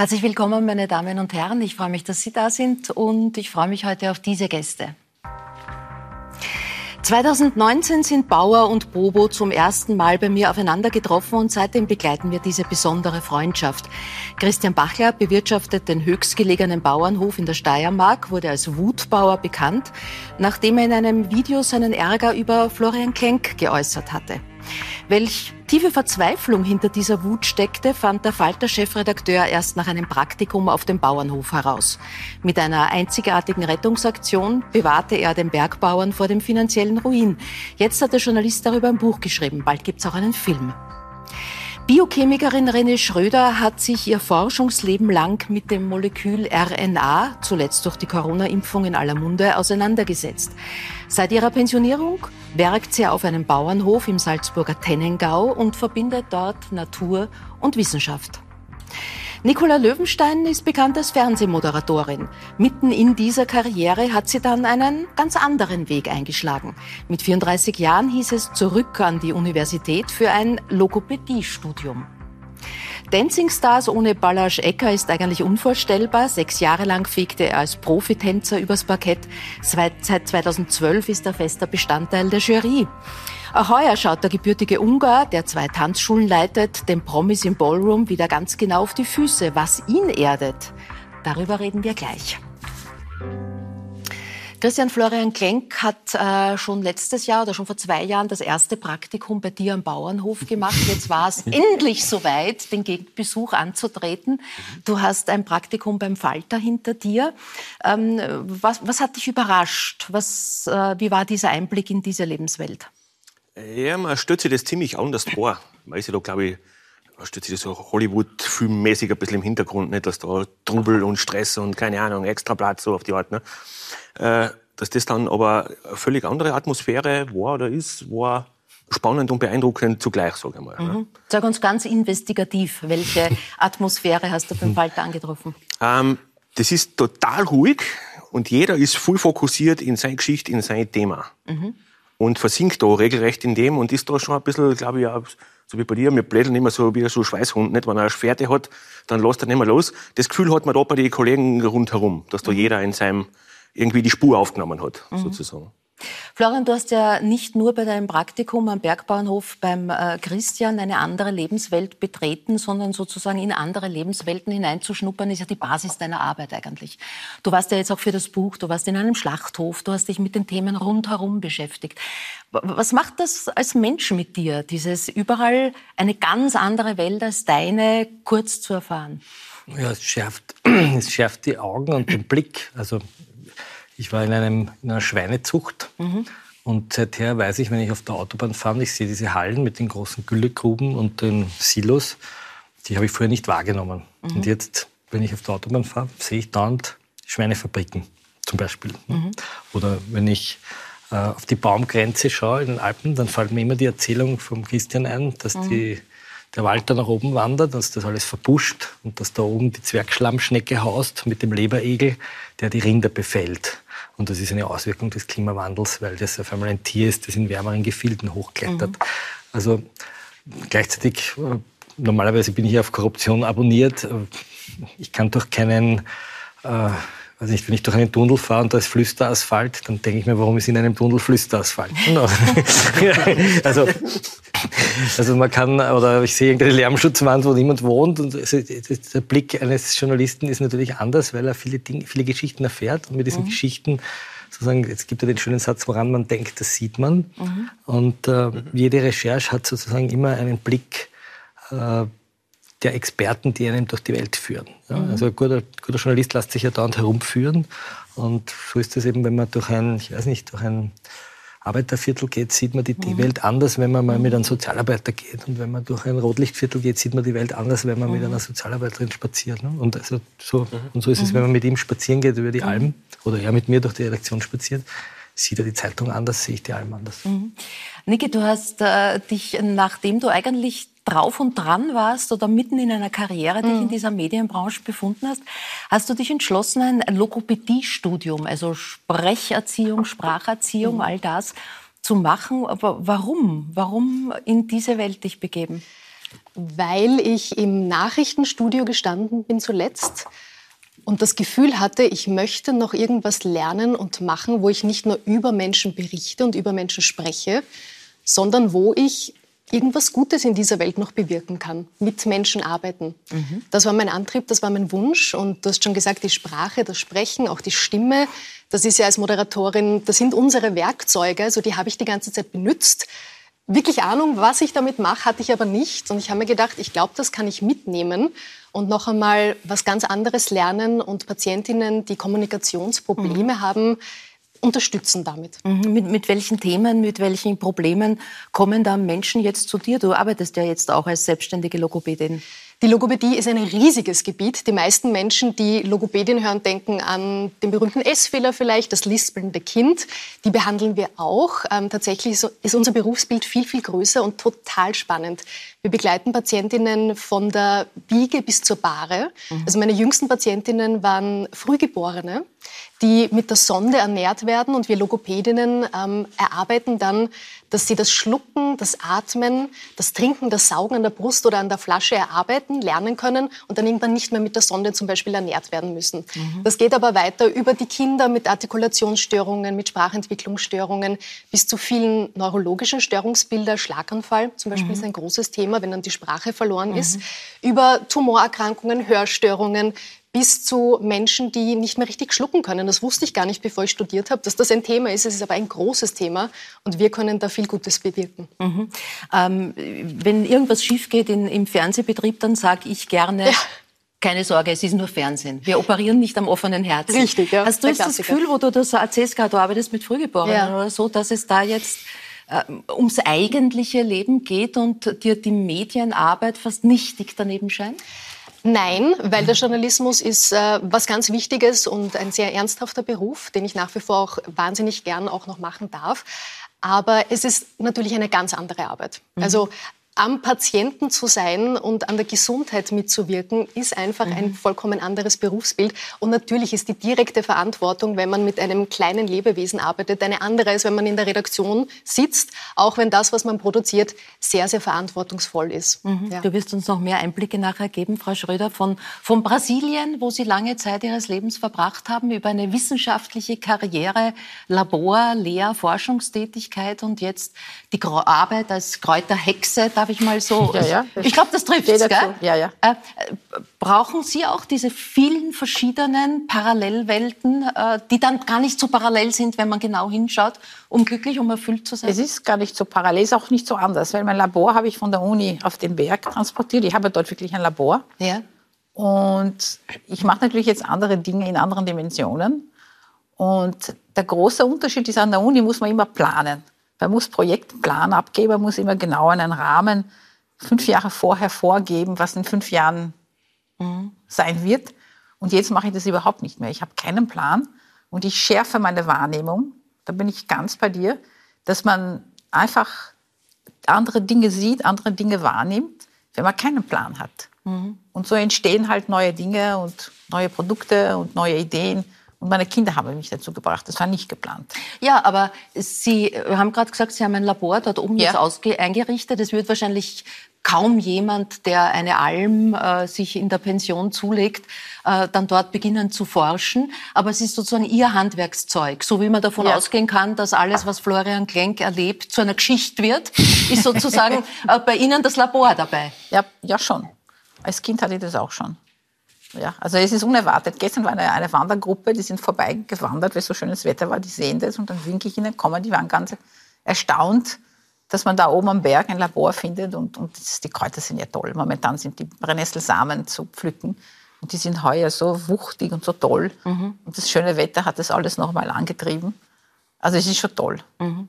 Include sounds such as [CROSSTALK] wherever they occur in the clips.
Herzlich willkommen, meine Damen und Herren. Ich freue mich, dass Sie da sind und ich freue mich heute auf diese Gäste. 2019 sind Bauer und Bobo zum ersten Mal bei mir aufeinander getroffen und seitdem begleiten wir diese besondere Freundschaft. Christian Bachler bewirtschaftet den höchstgelegenen Bauernhof in der Steiermark, wurde als Wutbauer bekannt, nachdem er in einem Video seinen Ärger über Florian Klenk geäußert hatte. Welch tiefe Verzweiflung hinter dieser Wut steckte, fand der Falter-Chefredakteur erst nach einem Praktikum auf dem Bauernhof heraus. Mit einer einzigartigen Rettungsaktion bewahrte er den Bergbauern vor dem finanziellen Ruin. Jetzt hat der Journalist darüber ein Buch geschrieben. Bald gibt's auch einen Film. Biochemikerin René Schröder hat sich ihr Forschungsleben lang mit dem Molekül RNA, zuletzt durch die Corona-Impfung in aller Munde, auseinandergesetzt. Seit ihrer Pensionierung werkt sie auf einem Bauernhof im Salzburger Tennengau und verbindet dort Natur und Wissenschaft. Nicola Löwenstein ist bekannt als Fernsehmoderatorin. Mitten in dieser Karriere hat sie dann einen ganz anderen Weg eingeschlagen. Mit 34 Jahren hieß es zurück an die Universität für ein Logopädiestudium. Dancing Stars ohne Balasch Ecker ist eigentlich unvorstellbar. Sechs Jahre lang fegte er als Profitänzer übers Parkett. Seit 2012 ist er fester Bestandteil der Jury. Auch heuer schaut der gebürtige Ungar, der zwei Tanzschulen leitet, dem Promis im Ballroom wieder ganz genau auf die Füße. Was ihn erdet, darüber reden wir gleich. Christian Florian Klenk hat äh, schon letztes Jahr oder schon vor zwei Jahren das erste Praktikum bei dir am Bauernhof gemacht. Jetzt war es [LAUGHS] endlich soweit, den Besuch anzutreten. Du hast ein Praktikum beim Falter hinter dir. Ähm, was, was, hat dich überrascht? Was, äh, wie war dieser Einblick in diese Lebenswelt? Ja, man stellt sich das ziemlich anders vor. Man ist ja da, glaube ich, stellt sich das so Hollywood-filmmäßig ein bisschen im Hintergrund, nicht, dass da Trubel und Stress und keine Ahnung, extra Platz so auf die Art. Ne? Äh, dass das dann aber eine völlig andere Atmosphäre war oder ist, war spannend und beeindruckend zugleich, sage ich mal. Ne? Mhm. Sag uns ganz investigativ, welche [LAUGHS] Atmosphäre hast du beim Falter angetroffen? Ähm, das ist total ruhig und jeder ist voll fokussiert in seine Geschichte, in sein Thema. Mhm und versinkt da regelrecht in dem und ist da schon ein bisschen, glaube ich, ja, so wie bei dir, wir blädeln immer so wie so Schweißhund, nicht? Wenn er eine Schwerte hat, dann lässt er nicht mehr los. Das Gefühl hat man da bei den Kollegen rundherum, dass da mhm. jeder in seinem, irgendwie die Spur aufgenommen hat, mhm. sozusagen. Florian, du hast ja nicht nur bei deinem Praktikum am Bergbauernhof beim äh, Christian eine andere Lebenswelt betreten, sondern sozusagen in andere Lebenswelten hineinzuschnuppern, ist ja die Basis deiner Arbeit eigentlich. Du warst ja jetzt auch für das Buch, du warst in einem Schlachthof, du hast dich mit den Themen rundherum beschäftigt. Was macht das als Mensch mit dir, dieses überall eine ganz andere Welt als deine kurz zu erfahren? Ja, es schärft, [CLEARS THROAT] es schärft die Augen und den Blick. Also ich war in, einem, in einer Schweinezucht mhm. und seither weiß ich, wenn ich auf der Autobahn fahre, ich sehe diese Hallen mit den großen Güllegruben und den Silos, die habe ich früher nicht wahrgenommen. Mhm. Und jetzt, wenn ich auf der Autobahn fahre, sehe ich dauernd Schweinefabriken zum Beispiel. Mhm. Oder wenn ich äh, auf die Baumgrenze schaue in den Alpen, dann fällt mir immer die Erzählung vom Christian ein, dass mhm. die der Wald da nach oben wandert, dass das alles verbuscht und dass da oben die Zwergschlammschnecke haust mit dem Leberegel, der die Rinder befällt. Und das ist eine Auswirkung des Klimawandels, weil das auf einmal ein Tier ist, das in wärmeren Gefilden hochklettert. Mhm. Also gleichzeitig, äh, normalerweise bin ich auf Korruption abonniert. Äh, ich kann durch keinen äh, also nicht, wenn ich durch einen Tunnel fahre und da ist Flüsterasphalt, dann denke ich mir, warum ist in einem Tunnel Flüsterasphalt? [LAUGHS] also, [LAUGHS] also man kann, oder ich sehe irgendeine Lärmschutzwand, wo niemand wohnt und der Blick eines Journalisten ist natürlich anders, weil er viele Dinge, viele Geschichten erfährt und mit diesen mhm. Geschichten sozusagen, es gibt ja den schönen Satz, woran man denkt, das sieht man. Mhm. Und äh, jede Recherche hat sozusagen immer einen Blick, äh, der Experten, die einen durch die Welt führen. Ja, mhm. Also ein guter, guter Journalist lässt sich ja dauernd herumführen. Und so ist es eben, wenn man durch ein, ich weiß nicht, durch ein Arbeiterviertel geht, sieht man die, die mhm. Welt anders, wenn man mal mit einem Sozialarbeiter geht. Und wenn man durch ein Rotlichtviertel geht, sieht man die Welt anders, wenn man mhm. mit einer Sozialarbeiterin spaziert. Ne? Und, also so, mhm. und so ist es, wenn man mit ihm spazieren geht über die Alpen oder er mit mir durch die Redaktion spaziert sieht er die Zeitung anders, sehe ich die Alben anders. Mhm. Niki, du hast äh, dich, nachdem du eigentlich drauf und dran warst oder mitten in einer Karriere dich mhm. in dieser Medienbranche befunden hast, hast du dich entschlossen, ein Logopädiestudium, also Sprecherziehung, Spracherziehung, mhm. all das zu machen. Aber warum? Warum in diese Welt dich begeben? weil ich im Nachrichtenstudio gestanden bin zuletzt und das Gefühl hatte, ich möchte noch irgendwas lernen und machen, wo ich nicht nur über Menschen berichte und über Menschen spreche, sondern wo ich irgendwas Gutes in dieser Welt noch bewirken kann, mit Menschen arbeiten. Mhm. Das war mein Antrieb, das war mein Wunsch. Und du hast schon gesagt, die Sprache, das Sprechen, auch die Stimme, das ist ja als Moderatorin, das sind unsere Werkzeuge, also die habe ich die ganze Zeit benutzt. Wirklich Ahnung, was ich damit mache, hatte ich aber nicht. Und ich habe mir gedacht, ich glaube, das kann ich mitnehmen und noch einmal was ganz anderes lernen und Patientinnen, die Kommunikationsprobleme mhm. haben, unterstützen damit. Mhm. Mit, mit welchen Themen, mit welchen Problemen kommen da Menschen jetzt zu dir? Du arbeitest ja jetzt auch als selbstständige Logopädin. Die Logopädie ist ein riesiges Gebiet. Die meisten Menschen, die Logopädin hören, denken an den berühmten S-Fehler vielleicht, das lispelnde Kind. Die behandeln wir auch. Ähm, tatsächlich ist unser Berufsbild viel, viel größer und total spannend. Wir begleiten Patientinnen von der Wiege bis zur Bahre. Mhm. Also meine jüngsten Patientinnen waren Frühgeborene, die mit der Sonde ernährt werden und wir Logopädinnen ähm, erarbeiten dann dass sie das Schlucken, das Atmen, das Trinken, das Saugen an der Brust oder an der Flasche erarbeiten, lernen können und dann irgendwann nicht mehr mit der Sonde zum Beispiel ernährt werden müssen. Mhm. Das geht aber weiter über die Kinder mit Artikulationsstörungen, mit Sprachentwicklungsstörungen bis zu vielen neurologischen Störungsbildern. Schlaganfall zum Beispiel mhm. ist ein großes Thema, wenn dann die Sprache verloren mhm. ist. Über Tumorerkrankungen, Hörstörungen, bis zu Menschen, die nicht mehr richtig schlucken können. Das wusste ich gar nicht, bevor ich studiert habe, dass das ein Thema ist. Es ist aber ein großes Thema und wir können da viel Gutes bewirken. Mhm. Ähm, wenn irgendwas schief geht in, im Fernsehbetrieb, dann sage ich gerne, ja. Keine Sorge, es ist nur Fernsehen. Wir operieren nicht am offenen Herzen. Richtig, ja. Hast du jetzt das Gefühl, wo du das erzählst, du arbeitest mit Frühgeborenen ja. oder so, dass es da jetzt äh, ums eigentliche Leben geht und dir die Medienarbeit fast nichtig daneben scheint? Nein, weil der Journalismus ist äh, was ganz Wichtiges und ein sehr ernsthafter Beruf, den ich nach wie vor auch wahnsinnig gern auch noch machen darf. Aber es ist natürlich eine ganz andere Arbeit. Mhm. Also am Patienten zu sein und an der Gesundheit mitzuwirken, ist einfach mhm. ein vollkommen anderes Berufsbild. Und natürlich ist die direkte Verantwortung, wenn man mit einem kleinen Lebewesen arbeitet, eine andere, als wenn man in der Redaktion sitzt, auch wenn das, was man produziert, sehr, sehr verantwortungsvoll ist. Mhm. Ja. Du wirst uns noch mehr Einblicke nachher geben, Frau Schröder, von, von Brasilien, wo Sie lange Zeit Ihres Lebens verbracht haben, über eine wissenschaftliche Karriere, Labor, Lehr-, Forschungstätigkeit und jetzt die Arbeit als Kräuterhexe darf ich mal so. Ja, ja. Ich glaube, das trifft es? Ja, ja. Äh, brauchen Sie auch diese vielen verschiedenen Parallelwelten, äh, die dann gar nicht so parallel sind, wenn man genau hinschaut, um glücklich, um erfüllt zu sein? Es ist gar nicht so parallel, es ist auch nicht so anders, weil mein Labor habe ich von der Uni auf den Berg transportiert. Ich habe dort wirklich ein Labor. Ja. Und ich mache natürlich jetzt andere Dinge in anderen Dimensionen. Und der große Unterschied ist, an der Uni muss man immer planen. Man muss Projektplan abgeben, man muss immer genau einen Rahmen fünf Jahre vorher vorgeben, was in fünf Jahren mhm. sein wird. Und jetzt mache ich das überhaupt nicht mehr. Ich habe keinen Plan und ich schärfe meine Wahrnehmung. Da bin ich ganz bei dir, dass man einfach andere Dinge sieht, andere Dinge wahrnimmt, wenn man keinen Plan hat. Mhm. Und so entstehen halt neue Dinge und neue Produkte und neue Ideen. Und meine Kinder haben mich dazu gebracht. Das war nicht geplant. Ja, aber Sie haben gerade gesagt, Sie haben ein Labor dort oben ja. jetzt eingerichtet. Es wird wahrscheinlich kaum jemand, der eine Alm äh, sich in der Pension zulegt, äh, dann dort beginnen zu forschen. Aber es ist sozusagen Ihr Handwerkszeug. So wie man davon ja. ausgehen kann, dass alles, was Florian Klenk erlebt, zu einer Geschichte wird, ist sozusagen [LAUGHS] äh, bei Ihnen das Labor dabei. Ja, ja schon. Als Kind hatte ich das auch schon. Ja, also es ist unerwartet. Gestern war eine, eine Wandergruppe, die sind vorbeigewandert, weil so schönes Wetter war, die sehen das und dann winke ich ihnen, kommen, die waren ganz erstaunt, dass man da oben am Berg ein Labor findet und, und das, die Kräuter sind ja toll. Momentan sind die Brennnesselsamen zu pflücken und die sind heuer so wuchtig und so toll. Mhm. Und das schöne Wetter hat das alles nochmal angetrieben. Also es ist schon toll. Mhm.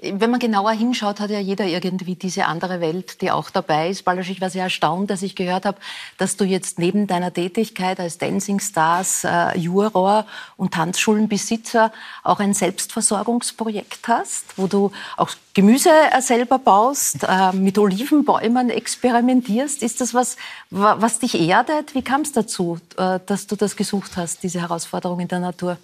Wenn man genauer hinschaut, hat ja jeder irgendwie diese andere Welt, die auch dabei ist. Balasch, ich war sehr erstaunt, dass ich gehört habe, dass du jetzt neben deiner Tätigkeit als Dancing Stars äh, Juror und Tanzschulenbesitzer auch ein Selbstversorgungsprojekt hast, wo du auch Gemüse äh, selber baust, äh, mit Olivenbäumen experimentierst. Ist das was, was dich erdet? Wie kam es dazu, äh, dass du das gesucht hast, diese Herausforderung in der Natur?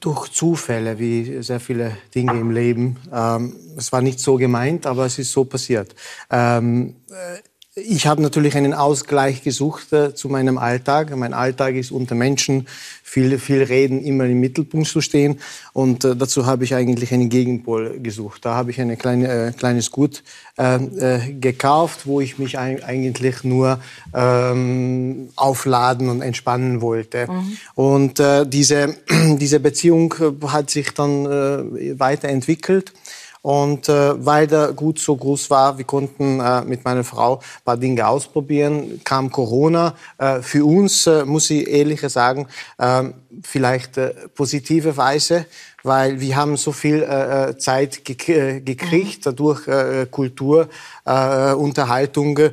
Durch Zufälle, wie sehr viele Dinge im Leben. Ähm, es war nicht so gemeint, aber es ist so passiert. Ähm, äh, ich habe natürlich einen Ausgleich gesucht äh, zu meinem Alltag. Mein Alltag ist unter Menschen, viel, viel reden, immer im Mittelpunkt zu stehen. Und äh, dazu habe ich eigentlich einen Gegenpol gesucht. Da habe ich ein kleine, äh, kleines Gut äh, äh, gekauft, wo ich mich ein, eigentlich nur ähm, aufladen und entspannen wollte. Mhm. Und äh, diese, [CLEARS THROAT] diese Beziehung hat sich dann weiterentwickelt. Und äh, weil der Gut so groß war, wir konnten äh, mit meiner Frau ein paar Dinge ausprobieren, kam Corona. Äh, für uns, äh, muss ich ehrlich sagen, äh, vielleicht äh, positive Weise, weil wir haben so viel äh, äh Zeit gek äh, gekriegt mhm. dadurch äh, Kultur, äh, Unterhaltung äh,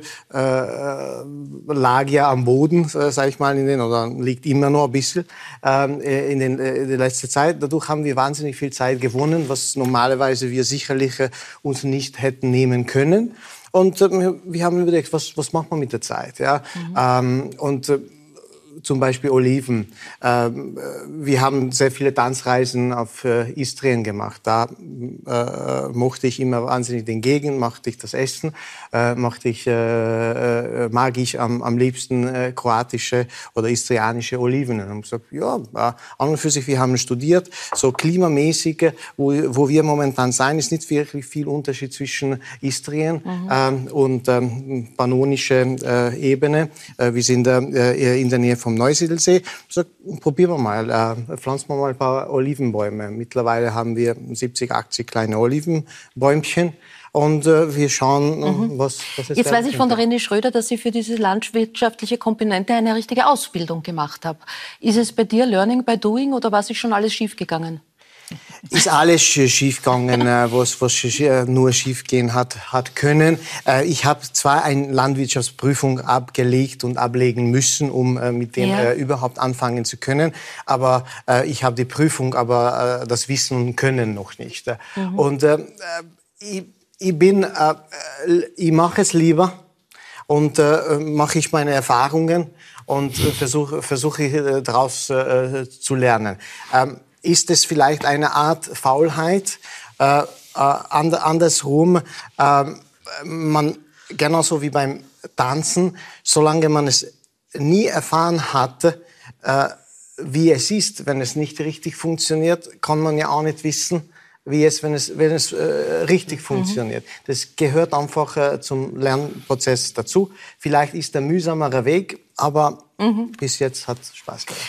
lag ja am Boden, äh, sage ich mal, in den oder liegt immer noch ein bisschen ähm, äh, in, den, äh, der letzten Zeit. Dadurch haben wir wahnsinnig viel Zeit gewonnen, was normalerweise wir sicherlich äh, uns nicht hätten nehmen können. Und äh, wir haben überlegt, was, was macht man mit der Zeit? Ja? Mhm. Ähm, und äh, zum Beispiel Oliven. Ähm, wir haben sehr viele Tanzreisen auf äh, Istrien gemacht. Da äh, mochte ich immer wahnsinnig den Gegend, mochte ich das Essen, äh, mochte ich, äh, äh mag ich am, am liebsten äh, kroatische oder istrianische Oliven. Und haben gesagt, ja, an und für sich, wir haben studiert, so klimamäßige, wo, wo wir momentan sein, ist nicht wirklich viel Unterschied zwischen Istrien mhm. ähm, und ähm, pannonische Ebene. wir sind in der Nähe vom Neusiedlsee. So, probieren wir mal, äh, pflanzen wir mal ein paar Olivenbäume. Mittlerweile haben wir 70, 80 kleine Olivenbäumchen. Und äh, wir schauen, mhm. was, was es Jetzt weiß ich von der René Schröder, dass Sie für diese landwirtschaftliche Komponente eine richtige Ausbildung gemacht haben. Ist es bei dir Learning by Doing oder war es schon alles schiefgegangen? Ist alles schiefgegangen, äh, was, was äh, nur schiefgehen hat, hat können. Äh, ich habe zwar eine Landwirtschaftsprüfung abgelegt und ablegen müssen, um mit dem ja. überhaupt anfangen zu können, aber ich habe die Prüfung, aber das Wissen und Können noch nicht. Mhm. Und ich, ich bin, ich mache es lieber und mache ich meine Erfahrungen und versuche versuche daraus zu lernen. Ähm, ist es vielleicht eine Art Faulheit. Äh, äh, andersrum, äh, man, genauso wie beim Tanzen, solange man es nie erfahren hat, äh, wie es ist, wenn es nicht richtig funktioniert, kann man ja auch nicht wissen, wie es, wenn es, wenn es äh, richtig mhm. funktioniert. Das gehört einfach äh, zum Lernprozess dazu. Vielleicht ist der mühsamere Weg, aber mhm. bis jetzt hat es Spaß gemacht.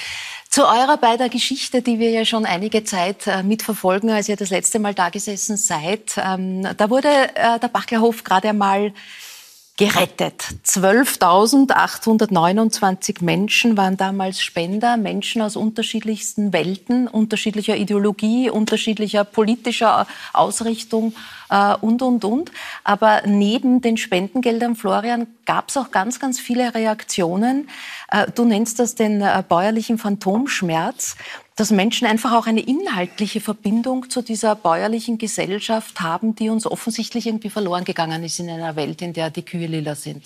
Zu eurer beider Geschichte, die wir ja schon einige Zeit äh, mitverfolgen, als ihr das letzte Mal da gesessen seid. Ähm, da wurde äh, der Bachlerhof gerade einmal gerettet. 12.829 Menschen waren damals Spender, Menschen aus unterschiedlichsten Welten, unterschiedlicher Ideologie, unterschiedlicher politischer Ausrichtung äh, und, und, und. Aber neben den Spendengeldern, Florian, gab es auch ganz, ganz viele Reaktionen. Äh, du nennst das den äh, bäuerlichen Phantomschmerz, dass Menschen einfach auch eine inhaltliche Verbindung zu dieser bäuerlichen Gesellschaft haben, die uns offensichtlich irgendwie verloren gegangen ist in einer Welt, in der die Kühe lila sind.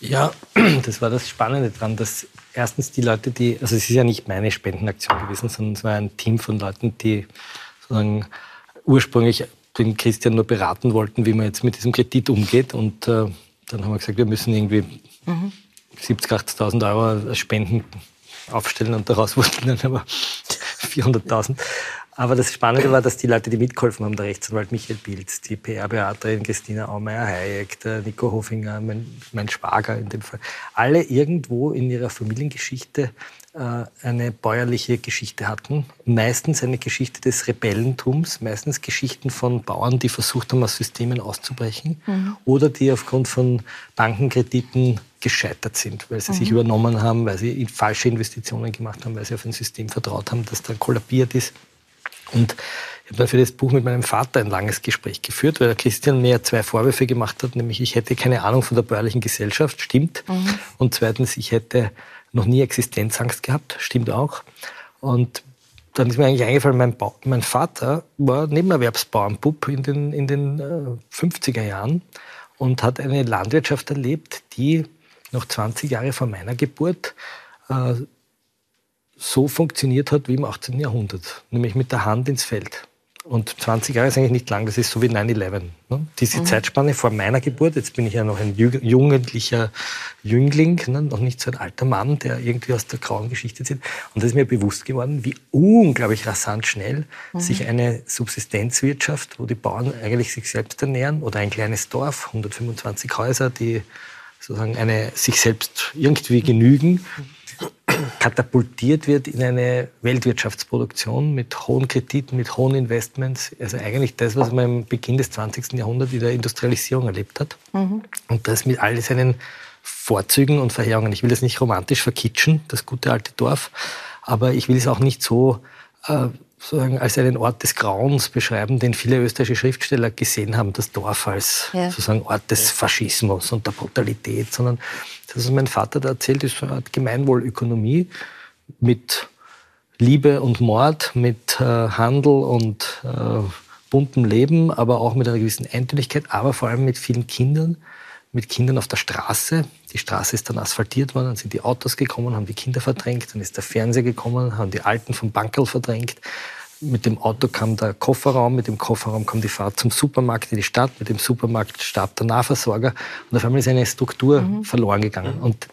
Ja, [CLEARS THROAT] das war das Spannende dran, dass erstens die Leute, die, also es ist ja nicht meine Spendenaktion gewesen, sondern es war ein Team von Leuten, die sozusagen ursprünglich den Christian nur beraten wollten, wie man jetzt mit diesem Kredit umgeht. Und äh, dann haben wir gesagt, wir müssen irgendwie mhm. 70.000, 80.000 Euro Spenden aufstellen und daraus [LAUGHS] wurden dann aber 400.000. Aber das Spannende war, dass die Leute, die mitgeholfen haben, der Rechtsanwalt Michael Pilz, die PR-Beraterin Christina Aumeier-Hayek, der Nico Hofinger, mein, mein Schwager in dem Fall, alle irgendwo in ihrer Familiengeschichte eine bäuerliche Geschichte hatten. Meistens eine Geschichte des Rebellentums, meistens Geschichten von Bauern, die versucht haben, aus Systemen auszubrechen mhm. oder die aufgrund von Bankenkrediten gescheitert sind, weil sie mhm. sich übernommen haben, weil sie falsche Investitionen gemacht haben, weil sie auf ein System vertraut haben, das dann kollabiert ist. Und ich habe dann für das Buch mit meinem Vater ein langes Gespräch geführt, weil der Christian mir zwei Vorwürfe gemacht hat, nämlich ich hätte keine Ahnung von der bäuerlichen Gesellschaft, stimmt. Mhm. Und zweitens, ich hätte noch nie Existenzangst gehabt, stimmt auch. Und dann ist mir eigentlich eingefallen, mein, ba mein Vater war Nebenerwerbsbauernbub in den, in den äh, 50er Jahren und hat eine Landwirtschaft erlebt, die noch 20 Jahre vor meiner Geburt äh, so funktioniert hat wie im 18. Jahrhundert, nämlich mit der Hand ins Feld. Und 20 Jahre ist eigentlich nicht lang, das ist so wie 9-11. Ne? Diese mhm. Zeitspanne vor meiner Geburt, jetzt bin ich ja noch ein jugendlicher Jüngling, ne? noch nicht so ein alter Mann, der irgendwie aus der grauen Geschichte zieht. Und da ist mir bewusst geworden, wie unglaublich rasant schnell mhm. sich eine Subsistenzwirtschaft, wo die Bauern eigentlich sich selbst ernähren, oder ein kleines Dorf, 125 Häuser, die sozusagen eine, sich selbst irgendwie genügen, katapultiert wird in eine Weltwirtschaftsproduktion mit hohen Krediten, mit hohen Investments. Also eigentlich das, was man im Beginn des 20. Jahrhunderts in der Industrialisierung erlebt hat. Mhm. Und das mit all seinen Vorzügen und Verheerungen. Ich will das nicht romantisch verkitschen, das gute alte Dorf, aber ich will es auch nicht so äh, sozusagen als einen Ort des Grauens beschreiben, den viele österreichische Schriftsteller gesehen haben, das Dorf als ja. sozusagen Ort des Faschismus und der Brutalität, sondern das, was mein Vater da erzählt, ist so eine Art Gemeinwohlökonomie mit Liebe und Mord, mit äh, Handel und äh, buntem Leben, aber auch mit einer gewissen Eintönigkeit, aber vor allem mit vielen Kindern, mit Kindern auf der Straße. Die Straße ist dann asphaltiert worden, dann sind die Autos gekommen, haben die Kinder verdrängt, dann ist der Fernseher gekommen, haben die Alten vom Bankerl verdrängt. Mit dem Auto kam der Kofferraum, mit dem Kofferraum kam die Fahrt zum Supermarkt in die Stadt, mit dem Supermarkt starb der Nahversorger und auf einmal ist eine Struktur mhm. verloren gegangen. Und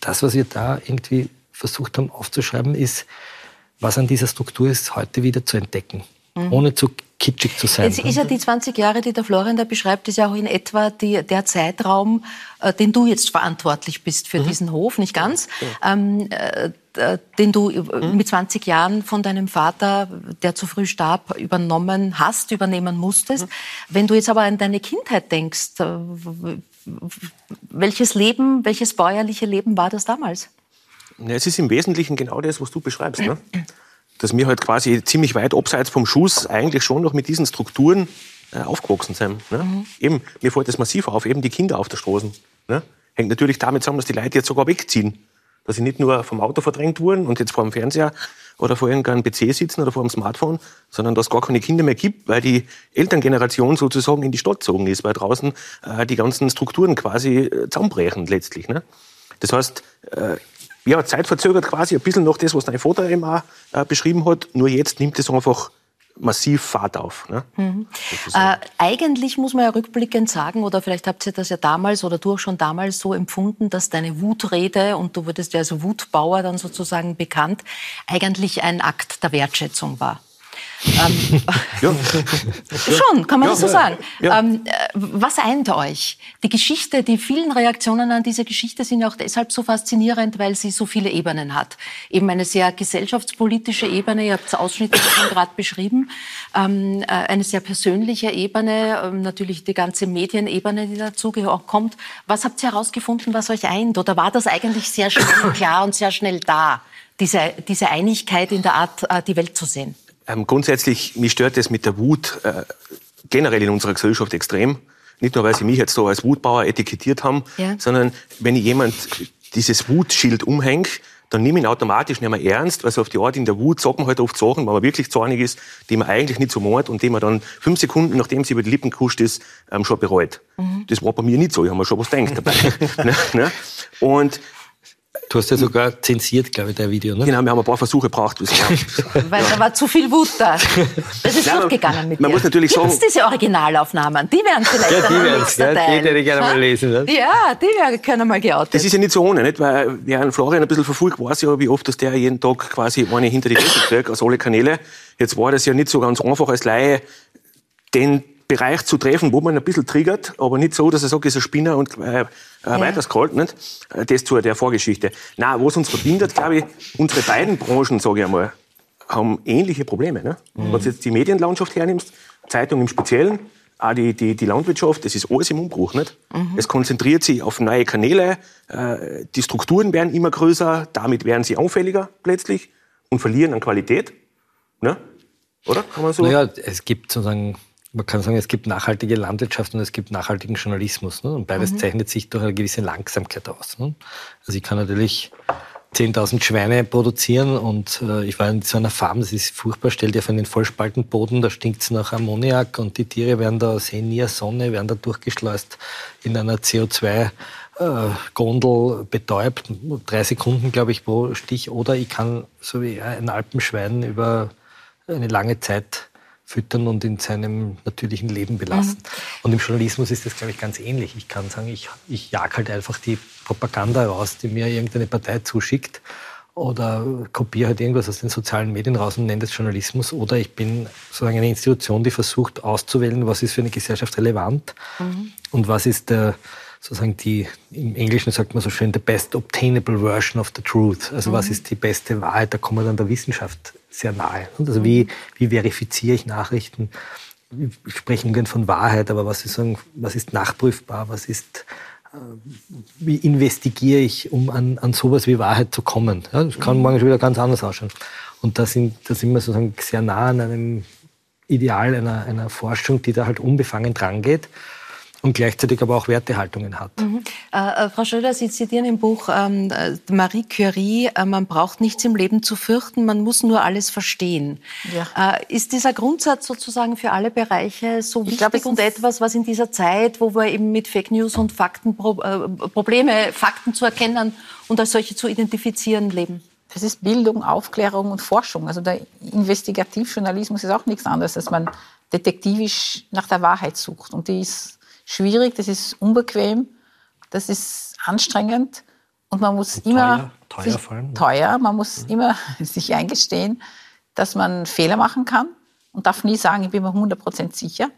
das, was wir da irgendwie versucht haben aufzuschreiben, ist, was an dieser Struktur ist, heute wieder zu entdecken, mhm. ohne zu kitschig zu sein. Jetzt ist ja die 20 Jahre, die der Florian da beschreibt, ist ja auch in etwa die, der Zeitraum, äh, den du jetzt verantwortlich bist für mhm. diesen Hof, nicht ganz, ähm, äh, den du mhm. mit 20 Jahren von deinem Vater, der zu früh starb, übernommen hast, übernehmen musstest. Mhm. Wenn du jetzt aber an deine Kindheit denkst, äh, welches Leben, welches bäuerliche Leben war das damals? Ja, es ist im Wesentlichen genau das, was du beschreibst. Ne? [CLEARS THROAT] dass wir halt quasi ziemlich weit abseits vom Schuss eigentlich schon noch mit diesen Strukturen äh, aufgewachsen sind. Ne? Mhm. Eben, mir fällt das massiv auf, eben die Kinder auf der Straße. Ne? Hängt natürlich damit zusammen, dass die Leute jetzt sogar wegziehen. Dass sie nicht nur vom Auto verdrängt wurden und jetzt vor dem Fernseher oder vor irgendeinem PC sitzen oder vor dem Smartphone, sondern dass es gar keine Kinder mehr gibt, weil die Elterngeneration sozusagen in die Stadt gezogen ist, weil draußen äh, die ganzen Strukturen quasi äh, zusammenbrechen letztlich. Ne? Das heißt, äh, ja, zeitverzögert quasi ein bisschen noch das, was dein Vater eben auch äh, beschrieben hat. Nur jetzt nimmt es einfach massiv Fahrt auf. Ne? Mhm. Äh, eigentlich muss man ja rückblickend sagen, oder vielleicht habt ihr das ja damals oder du auch schon damals so empfunden, dass deine Wutrede, und du wurdest ja als Wutbauer dann sozusagen bekannt, eigentlich ein Akt der Wertschätzung war. Ähm, ja. [LAUGHS] Schon, kann man ja, das so sagen. Ja. Ähm, äh, was eint euch? Die Geschichte, die vielen Reaktionen an diese Geschichte sind ja auch deshalb so faszinierend, weil sie so viele Ebenen hat. Eben eine sehr gesellschaftspolitische Ebene, ihr habt es ausschnittlich schon gerade beschrieben, ähm, äh, eine sehr persönliche Ebene, ähm, natürlich die ganze Medienebene, die dazu kommt. Was habt ihr herausgefunden, was euch eint? Oder war das eigentlich sehr schnell klar und sehr schnell da? Diese, diese Einigkeit in der Art, äh, die Welt zu sehen? Ähm, grundsätzlich, mich stört das mit der Wut äh, generell in unserer Gesellschaft extrem. Nicht nur, weil sie mich jetzt so als Wutbauer etikettiert haben, ja. sondern wenn ich jemand dieses Wutschild umhängt, dann nehme ich ihn automatisch nicht mehr ernst, weil so auf die Art in der Wut sagt man halt oft Sachen, wenn man wirklich zornig ist, die man eigentlich nicht so meint und die man dann fünf Sekunden, nachdem sie über die Lippen kuscht ist, ähm, schon bereut. Mhm. Das war bei mir nicht so, ich habe mir schon was gedacht dabei. [LAUGHS] [LAUGHS] ne? Ne? Und Du hast ja sogar zensiert, glaube ich, dein Video, ne? Genau, wir haben ein paar Versuche gebraucht. [LAUGHS] Weil da war zu viel Wut da. Das ist durchgegangen mit man dir. Muss natürlich Gibt's sagen, diese Originalaufnahmen? Die werden vielleicht ja, die werden ja, die hätte ich gerne mal lesen. Ne? Ja, die werden, können mal geoutet. Das ist ja nicht so ohne, nicht? weil wer an Florian ein bisschen verfolgt, weiß ja, wie oft dass der jeden Tag quasi eine hinter die Fresse kriegt, aus alle Kanäle. Jetzt war das ja nicht so ganz einfach als Laie, den Bereich zu treffen, wo man ein bisschen triggert, aber nicht so, dass er sagt, ist ein Spinner und äh, äh ja. weiterscrollt, nicht? Äh, das zu der Vorgeschichte. Na, was uns verbindet, glaube ich, unsere beiden Branchen, sage ich einmal, haben ähnliche Probleme. Ne? Mhm. Wenn du jetzt die Medienlandschaft hernimmst, Zeitung im Speziellen, auch die, die, die Landwirtschaft, das ist alles im Umbruch. Nicht? Mhm. Es konzentriert sich auf neue Kanäle, äh, die Strukturen werden immer größer, damit werden sie auffälliger plötzlich und verlieren an Qualität. Ne? Oder? Kann man so? Naja, es gibt sozusagen man kann sagen, es gibt nachhaltige Landwirtschaft und es gibt nachhaltigen Journalismus. Ne? Und beides mhm. zeichnet sich durch eine gewisse Langsamkeit aus. Ne? Also ich kann natürlich 10.000 Schweine produzieren und äh, ich war in so einer Farm, das ist furchtbar, stell dir auf den Vollspaltenboden, da stinkt es nach Ammoniak und die Tiere werden da, sehen nie Sonne, werden da durchgeschleust in einer CO2 äh, Gondel betäubt, drei Sekunden, glaube ich, pro Stich. Oder ich kann, so wie ein Alpenschwein, über eine lange Zeit füttern und in seinem natürlichen Leben belassen. Mhm. Und im Journalismus ist das, glaube ich, ganz ähnlich. Ich kann sagen, ich, ich jag halt einfach die Propaganda raus, die mir irgendeine Partei zuschickt oder kopiere halt irgendwas aus den sozialen Medien raus und nenne das Journalismus. Oder ich bin sozusagen eine Institution, die versucht auszuwählen, was ist für eine Gesellschaft relevant mhm. und was ist der, sozusagen die, im Englischen sagt man so schön, the best obtainable version of the truth. Also mhm. was ist die beste Wahrheit? Da kommen wir dann der Wissenschaft sehr nahe. Also wie, wie verifiziere ich Nachrichten? Wir sprechen gern von Wahrheit, aber was ist, was ist nachprüfbar? Was ist äh, wie investigiere ich, um an, an sowas wie Wahrheit zu kommen. Ja, das kann morgen schon wieder ganz anders ausschauen. Und da sind, da sind wir sozusagen sehr nah an einem Ideal einer, einer Forschung, die da halt unbefangen drangeht und gleichzeitig aber auch Wertehaltungen hat. Mhm. Äh, äh, Frau Schröder, Sie zitieren im Buch ähm, äh, Marie Curie, äh, man braucht nichts im Leben zu fürchten, man muss nur alles verstehen. Ja. Äh, ist dieser Grundsatz sozusagen für alle Bereiche so wichtig glaub, und etwas, was in dieser Zeit, wo wir eben mit Fake News und Fakten, äh, Probleme, Fakten zu erkennen und als solche zu identifizieren leben? Das ist Bildung, Aufklärung und Forschung. Also der Investigativjournalismus ist auch nichts anderes, als man detektivisch nach der Wahrheit sucht. Und die ist schwierig, das ist unbequem, das ist anstrengend und man muss und immer teuer, teuer, sich, teuer, man muss mhm. immer [LAUGHS] sich eingestehen, dass man Fehler machen kann und darf nie sagen, ich bin mir 100% sicher.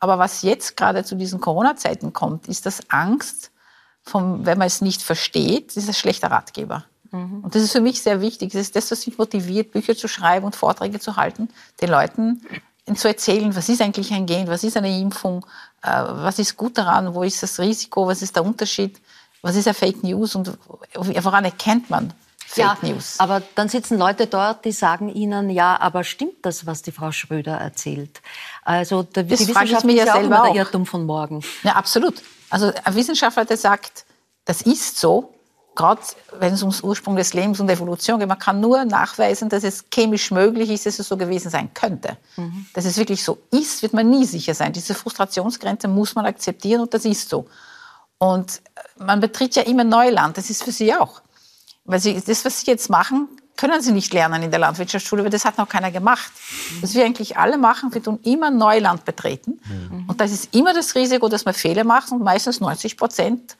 Aber was jetzt gerade zu diesen Corona-Zeiten kommt, ist das Angst, vom, wenn man es nicht versteht, ist ein schlechter Ratgeber. Mhm. Und das ist für mich sehr wichtig. Das ist das, was mich motiviert, Bücher zu schreiben und Vorträge zu halten, den Leuten zu erzählen, was ist eigentlich ein Gen, was ist eine Impfung, was ist gut daran, wo ist das Risiko, was ist der Unterschied, was ist eine Fake News und woran erkennt man Fake ja, News? Aber dann sitzen Leute dort, die sagen Ihnen, ja, aber stimmt das, was die Frau Schröder erzählt? Also der, das die Wissenschaft ist ja, auch immer der Irrtum von morgen. Ja, absolut. Also ein Wissenschaftler, der sagt, das ist so, gerade wenn es ums Ursprung des Lebens und Evolution geht, man kann nur nachweisen, dass es chemisch möglich ist, dass es so gewesen sein könnte. Mhm. Dass es wirklich so ist, wird man nie sicher sein. Diese Frustrationsgrenze muss man akzeptieren und das ist so. Und man betritt ja immer Neuland, das ist für Sie auch. Weil Sie, das, was Sie jetzt machen, können Sie nicht lernen in der Landwirtschaftsschule, weil das hat noch keiner gemacht. Was wir eigentlich alle machen, wir tun immer Neuland betreten. Mhm. Und das ist immer das Risiko, dass man Fehler macht und meistens 90 Prozent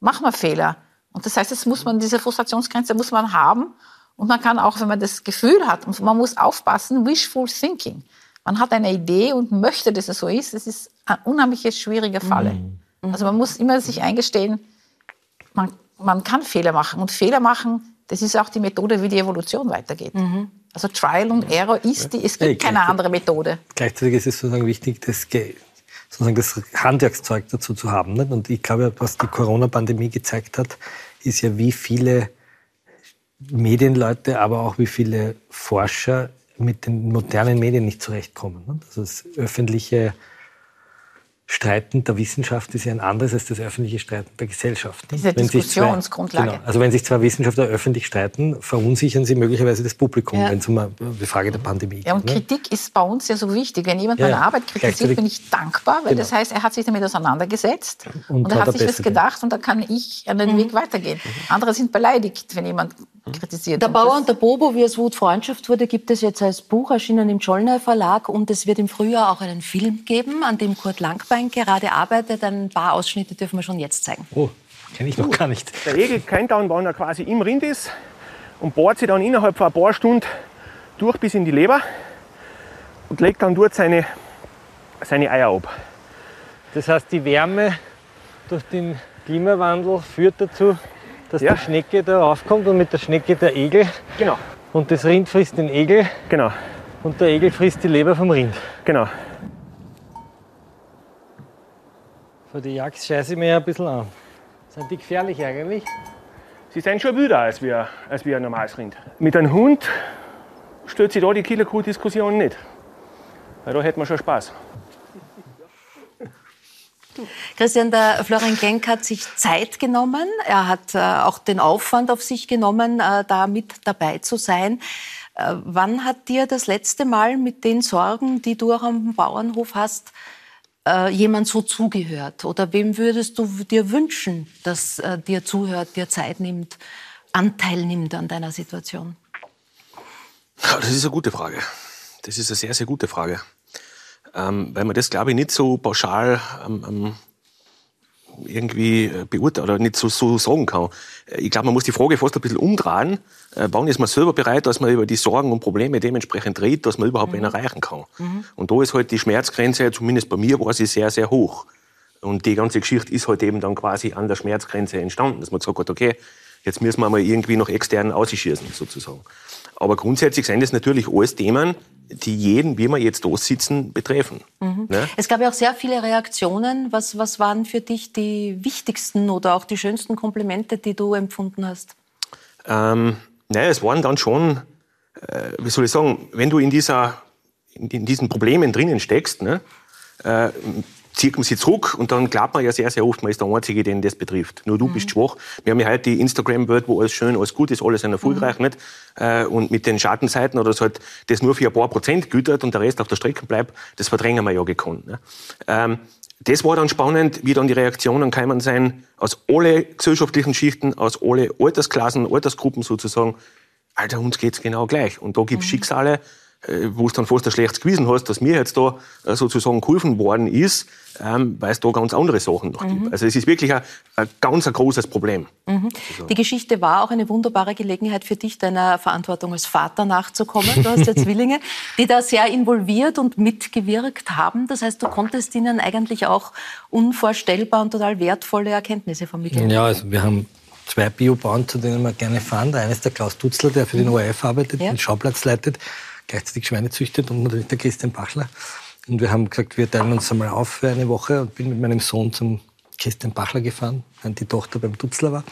machen wir Fehler. Und das heißt, das muss man, diese Frustrationsgrenze muss man haben. Und man kann auch, wenn man das Gefühl hat, und man muss aufpassen, wishful thinking. Man hat eine Idee und möchte, dass es so ist. Das ist ein unheimlich schwieriger Falle. Mhm. Also man muss immer sich eingestehen, man, man kann Fehler machen. Und Fehler machen, das ist auch die Methode, wie die Evolution weitergeht. Mhm. Also Trial und Error ist die, es gibt keine andere Methode. Gleichzeitig ist es sozusagen wichtig, das sozusagen das Handwerkszeug dazu zu haben. Nicht? Und ich glaube, was die Corona-Pandemie gezeigt hat, ist ja, wie viele Medienleute, aber auch wie viele Forscher mit den modernen Medien nicht zurechtkommen. Nicht? Also das öffentliche Streiten der Wissenschaft ist ja ein anderes als das öffentliche Streiten der Gesellschaft. Diese wenn Diskussionsgrundlage. Zwei, genau, also wenn sich zwei Wissenschaftler öffentlich streiten, verunsichern sie möglicherweise das Publikum, ja. wenn es um die Frage der Pandemie geht. Ja, und ne? Kritik ist bei uns ja so wichtig. Wenn jemand ja, meine Arbeit kritisiert, bin ich dankbar, weil genau. das heißt, er hat sich damit auseinandergesetzt und, und er hat sich was gedacht und dann kann ich an den mhm. Weg weitergehen. Mhm. Andere sind beleidigt, wenn jemand mhm. kritisiert. Der Bauer und der Bobo, wie es Wut Freundschaft wurde, gibt es jetzt als Buch erschienen im Schollner Verlag und es wird im Frühjahr auch einen Film geben, an dem Kurt Langbein Wein gerade arbeitet. Ein paar Ausschnitte dürfen wir schon jetzt zeigen. Oh, kenne ich noch gar nicht. Der Egel kennt dann, wann er quasi im Rind ist und bohrt sich dann innerhalb von ein paar Stunden durch bis in die Leber und legt dann dort seine, seine Eier ab. Das heißt, die Wärme durch den Klimawandel führt dazu, dass ja. die Schnecke da raufkommt und mit der Schnecke der Egel. Genau. Und das Rind frisst den Egel. Genau. Und der Egel frisst die Leber vom Rind. Genau. Für die Jagd scheiße ich mir ein bisschen an. Sind die gefährlich eigentlich? Sie sind schon wilder als wir, als wir ein normales Rind. Mit einem Hund stört sich da die Killerkuh-Diskussion nicht. Weil da hätten wir schon Spaß. Christian, der Florian Genk hat sich Zeit genommen. Er hat äh, auch den Aufwand auf sich genommen, äh, da mit dabei zu sein. Äh, wann hat dir das letzte Mal mit den Sorgen, die du auch am Bauernhof hast, äh, jemand so zugehört? Oder wem würdest du dir wünschen, dass äh, dir zuhört, dir Zeit nimmt, Anteil nimmt an deiner Situation? Das ist eine gute Frage. Das ist eine sehr, sehr gute Frage. Ähm, weil man das, glaube ich, nicht so pauschal ähm, ähm irgendwie äh, beurteilen oder nicht so, so sagen kann. Äh, ich glaube, man muss die Frage fast ein bisschen umdrehen. Äh, wann ist man selber bereit, dass man über die Sorgen und Probleme dementsprechend redet, dass man überhaupt mhm. einen erreichen kann? Mhm. Und da ist halt die Schmerzgrenze, zumindest bei mir war sie sehr, sehr hoch. Und die ganze Geschichte ist halt eben dann quasi an der Schmerzgrenze entstanden, dass man gesagt hat, okay, jetzt müssen wir mal irgendwie noch extern ausschießen, sozusagen. Aber grundsätzlich sind das natürlich alles Themen, die jeden, wie wir jetzt da sitzen, betreffen. Mhm. Ne? Es gab ja auch sehr viele Reaktionen. Was, was waren für dich die wichtigsten oder auch die schönsten Komplimente, die du empfunden hast? Ähm, naja, es waren dann schon, äh, wie soll ich sagen, wenn du in, dieser, in, in diesen Problemen drinnen steckst, ne, äh, zieht man sie zurück und dann glaubt man ja sehr, sehr oft, man ist der Einzige, den das betrifft. Nur du mhm. bist schwach. Wir haben ja heute die Instagram-Welt, wo alles schön, alles gut ist, alles ein erfolgreich, mhm. nicht? Äh, und mit den Schattenseiten oder so halt, das nur für ein paar Prozent gütert und der Rest auf der Strecke bleibt, das verdrängen wir ja gekonnt. Ne? Ähm, das war dann spannend, wie dann die Reaktionen kamen sein, aus alle gesellschaftlichen Schichten, aus alle Altersklassen, Altersgruppen sozusagen. Alter, uns geht's genau gleich. Und da gibt's mhm. Schicksale, wo es dann fast ein schlechtes Gewissen hast, dass mir jetzt da äh, sozusagen geholfen worden ist, ähm, weil es da ganz andere Sachen noch mhm. gibt. Also es ist wirklich ein, ein ganz ein großes Problem. Mhm. Die Geschichte war auch eine wunderbare Gelegenheit für dich, deiner Verantwortung als Vater nachzukommen. Du hast ja [LAUGHS] Zwillinge, die da sehr involviert und mitgewirkt haben. Das heißt, du konntest ihnen eigentlich auch unvorstellbar und total wertvolle Erkenntnisse vermitteln. Ja, also wir haben zwei Biobauern, zu denen wir gerne fahren. Der eine ist der Klaus Dutzler, der für den mhm. ORF arbeitet, ja. den Schauplatz leitet gleichzeitig Schweine züchtet und natürlich der Christian Bachler. Und wir haben gesagt, wir teilen uns einmal auf für eine Woche und bin mit meinem Sohn zum Christian Bachler gefahren, während die Tochter beim Dutzler war.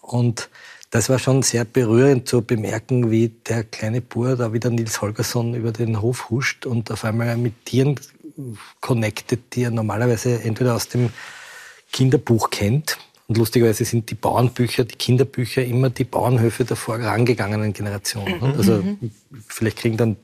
Und das war schon sehr berührend zu bemerken, wie der kleine Bur da wieder Nils Holgersson über den Hof huscht und auf einmal mit Tieren connected, die er normalerweise entweder aus dem Kinderbuch kennt und lustigerweise sind die Bauernbücher, die Kinderbücher immer die Bauernhöfe der vorangegangenen Generationen. Mhm. Also mhm. vielleicht kriegen dann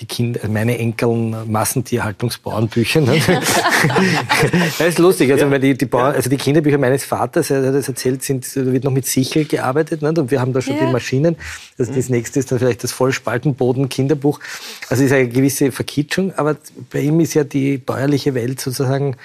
die Kinder, meine Enkeln Massentierhaltungsbauernbücher. Ne? [LAUGHS] das ist lustig. Also, ja. die, die Bauern, also die Kinderbücher meines Vaters, er hat das erzählt, sind, wird noch mit Sichel gearbeitet. Ne? Und wir haben da schon ja. die Maschinen. Also das nächste ist dann vielleicht das Vollspaltenboden-Kinderbuch. Also es ist eine gewisse Verkitschung. Aber bei ihm ist ja die bäuerliche Welt sozusagen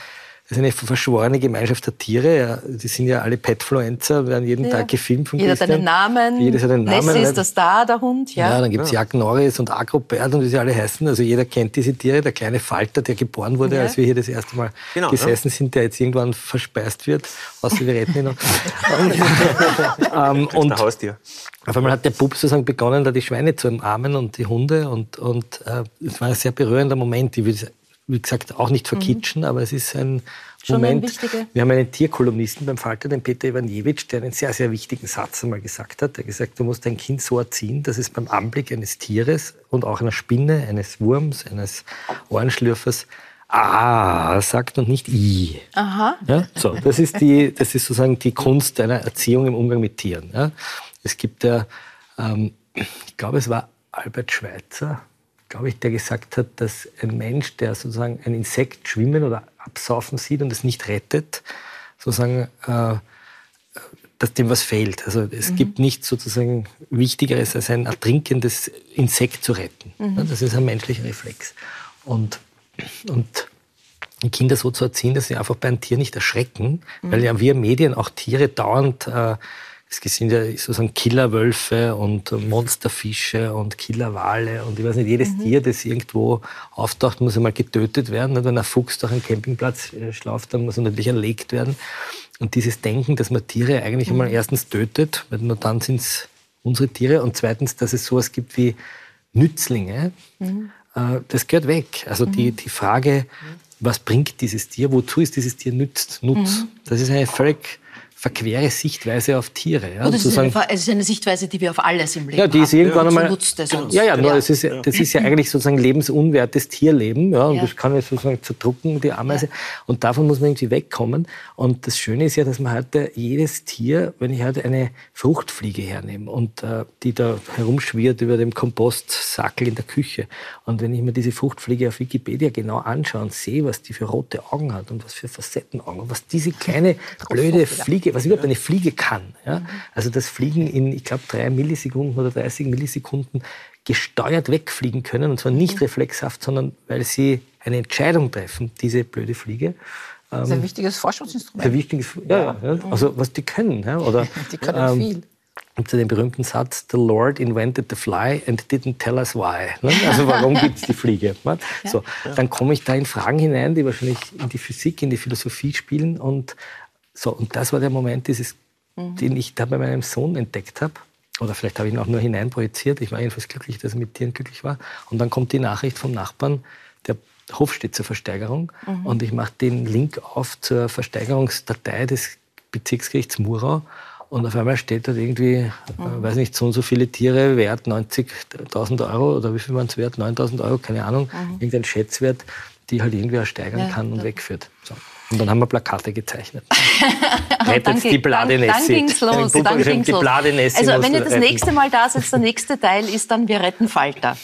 das ist eine verschworene Gemeinschaft der Tiere. Ja, die sind ja alle Petfluencer, werden jeden ja. Tag gefilmt von Jeder Christian. hat einen Namen. Jedes hat einen Namen. Nessie ist der Star, der Hund. Ja, ja dann gibt's ja. Jack Norris und Agrobert und wie sie alle heißen. Also jeder kennt diese Tiere. Der kleine Falter, der geboren wurde, ja. als wir hier das erste Mal genau, gesessen sind, der jetzt irgendwann verspeist wird. Außer wir retten ihn noch. [LAUGHS] ähm, und der Haustier. Auf einmal hat der Bub sozusagen begonnen, da die Schweine zu umarmen und die Hunde. Und, und äh, es war ein sehr berührender Moment. Ich würde wie gesagt, auch nicht verkitschen, mhm. aber es ist ein Schon Moment. Ein wir haben einen Tierkolumnisten beim Falter, den Peter Ivanjewitsch, der einen sehr, sehr wichtigen Satz einmal gesagt hat. Er hat gesagt, du musst dein Kind so erziehen, dass es beim Anblick eines Tieres und auch einer Spinne, eines Wurms, eines Ohrenschlürfers Ah sagt und nicht I. Aha. Ja, so, das ist die, das ist sozusagen die Kunst einer Erziehung im Umgang mit Tieren. Ja. Es gibt ja, ähm, ich glaube, es war Albert Schweitzer, glaube ich, der gesagt hat, dass ein Mensch, der sozusagen ein Insekt schwimmen oder absaufen sieht und es nicht rettet, sozusagen, äh, dass dem was fehlt. Also es mhm. gibt nichts sozusagen Wichtigeres, als ein ertrinkendes Insekt zu retten. Mhm. Das ist ein menschlicher Reflex. Und, und die Kinder so zu erziehen, dass sie einfach bei einem Tier nicht erschrecken, mhm. weil ja wir Medien auch Tiere dauernd äh, es sind ja sozusagen Killerwölfe und Monsterfische und Killerwale und ich weiß nicht, jedes mhm. Tier, das irgendwo auftaucht, muss einmal getötet werden. Wenn ein Fuchs durch einen Campingplatz äh, schlaft, dann muss er natürlich erlegt werden. Und dieses Denken, dass man Tiere eigentlich mhm. einmal erstens tötet, weil nur dann sind es unsere Tiere und zweitens, dass es sowas gibt wie Nützlinge, mhm. Äh, das gehört weg. Also die, mhm. die Frage, was bringt dieses Tier, wozu ist dieses Tier nützt, Nutz, mhm. das ist eine völlig verquere Sichtweise auf Tiere. Ja, das ist eine, es ist eine Sichtweise, die wir auf alles im Leben ja, die ist irgendwann haben. einmal, nutzt es uns. Ja, ja, nur ja. Das, ist, das ist ja eigentlich sozusagen lebensunwertes Tierleben. Ja, und ja. das kann ja sozusagen zerdrucken, die Ameise. Ja. Und davon muss man irgendwie wegkommen. Und das Schöne ist ja, dass man heute jedes Tier, wenn ich heute eine Fruchtfliege hernehme und äh, die da herumschwirrt über dem Kompostsackel in der Küche und wenn ich mir diese Fruchtfliege auf Wikipedia genau anschaue und sehe, was die für rote Augen hat und was für Facettenaugen, was diese kleine blöde Fliege, was überhaupt eine Fliege kann. Ja? Also das Fliegen in, ich glaube, drei Millisekunden oder 30 Millisekunden gesteuert wegfliegen können. Und zwar nicht mhm. reflexhaft, sondern weil sie eine Entscheidung treffen, diese blöde Fliege. Das ist ein ähm, wichtiges Forschungsinstrument. Ein wichtiges, ja, ja, also was die können. Ja, oder, [LAUGHS] die können ähm, viel gibt es den berühmten Satz, The Lord invented the fly and didn't tell us why. Ne? Also warum [LAUGHS] gibt es die Fliege? Ne? So, dann komme ich da in Fragen hinein, die wahrscheinlich in die Physik, in die Philosophie spielen. Und, so, und das war der Moment, dieses, mhm. den ich da bei meinem Sohn entdeckt habe. Oder vielleicht habe ich ihn auch nur hineinprojiziert. Ich war jedenfalls glücklich, dass er mit Tieren glücklich war. Und dann kommt die Nachricht vom Nachbarn, der Hof steht zur Versteigerung. Mhm. Und ich mache den Link auf zur Versteigerungsdatei des Bezirksgerichts Murau. Und auf einmal steht dort irgendwie, mhm. weiß nicht, so und so viele Tiere wert 90.000 Euro oder wie viel waren es wert? 9.000 Euro, keine Ahnung. Mhm. Irgendein Schätzwert, die halt irgendwie ersteigern ja, kann und ja. wegführt. So. Und dann haben wir Plakate gezeichnet. [LAUGHS] Rettet die Bladenessi. Dann, dann ging's los. Dann ging's los. Also wenn ihr das nächste Mal da seid, der nächste Teil ist dann Wir retten Falter.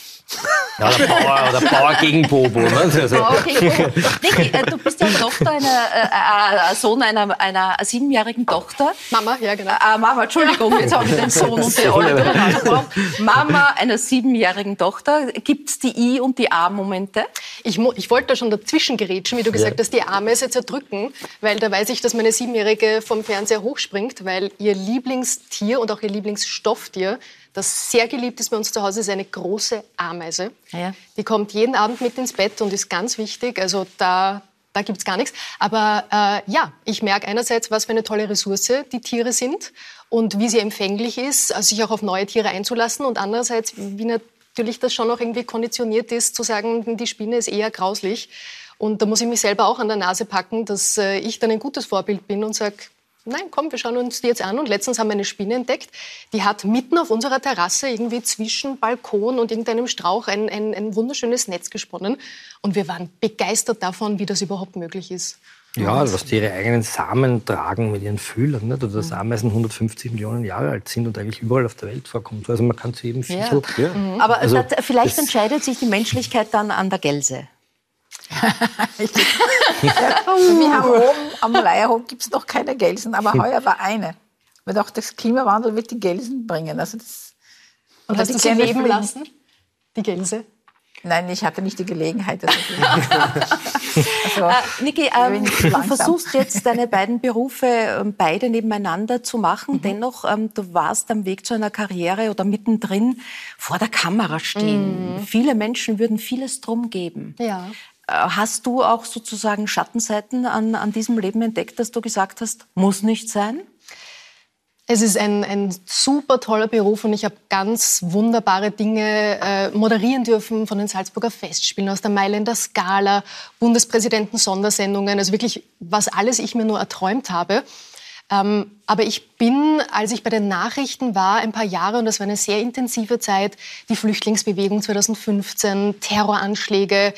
Ja, oder Bauer, oder Bauer gegen Bobo. Ne? Also. Bauer gegen Bobo. Niki, äh, du bist ja Tochter einer, äh, äh, Sohn einer, einer siebenjährigen Tochter. Mama, ja genau. Äh, Mama, Entschuldigung, jetzt habe ich den Sohn und die Alte. Mama einer siebenjährigen Tochter. Gibt es die I- und die A-Momente? Ich, ich wollte da schon dazwischen gerätschen, wie du gesagt ja. hast, die Ameise zerdrücken, weil da weiß ich, dass meine Siebenjährige vom Fernseher hochspringt, weil ihr Lieblingstier und auch ihr Lieblingsstofftier das sehr geliebt ist bei uns zu Hause, ist eine große Ameise. Ja. Die kommt jeden Abend mit ins Bett und ist ganz wichtig. Also da, da gibt es gar nichts. Aber äh, ja, ich merke einerseits, was für eine tolle Ressource die Tiere sind und wie sie empfänglich ist, also sich auch auf neue Tiere einzulassen. Und andererseits, wie natürlich das schon noch irgendwie konditioniert ist, zu sagen, die Spinne ist eher grauslich. Und da muss ich mich selber auch an der Nase packen, dass äh, ich dann ein gutes Vorbild bin und sage, nein, komm, wir schauen uns die jetzt an. Und letztens haben wir eine Spinne entdeckt, die hat mitten auf unserer Terrasse irgendwie zwischen Balkon und irgendeinem Strauch ein, ein, ein wunderschönes Netz gesponnen. Und wir waren begeistert davon, wie das überhaupt möglich ist. Ja, was die ihre eigenen Samen tragen mit ihren Fühlern, nicht? oder dass Ameisen 150 Millionen Jahre alt sind und eigentlich überall auf der Welt vorkommen. Also man kann zu jedem Fischl... Ja. Ja. Mhm. Aber also, vielleicht entscheidet sich die Menschlichkeit dann an der Gelse. Wir haben oben am Leierhof gibt es noch keine Gelsen, aber heuer war eine. Weil auch das Klimawandel wird die Gelsen bringen. Also das, und hast du sie leben lassen, die Gänse? Nein, ich hatte nicht die Gelegenheit. [LAUGHS] also, äh, Niki, ähm, du versuchst jetzt deine beiden Berufe ähm, beide nebeneinander zu machen. Mhm. Dennoch, ähm, du warst am Weg zu einer Karriere oder mittendrin vor der Kamera stehen. Mhm. Viele Menschen würden vieles drum geben. Ja. Hast du auch sozusagen Schattenseiten an, an diesem Leben entdeckt, dass du gesagt hast, muss nicht sein? Es ist ein, ein super toller Beruf und ich habe ganz wunderbare Dinge äh, moderieren dürfen von den Salzburger Festspielen, aus der Mailänder Skala, Bundespräsidenten-Sondersendungen, also wirklich, was alles ich mir nur erträumt habe. Ähm, aber ich bin, als ich bei den Nachrichten war, ein paar Jahre, und das war eine sehr intensive Zeit, die Flüchtlingsbewegung 2015, Terroranschläge,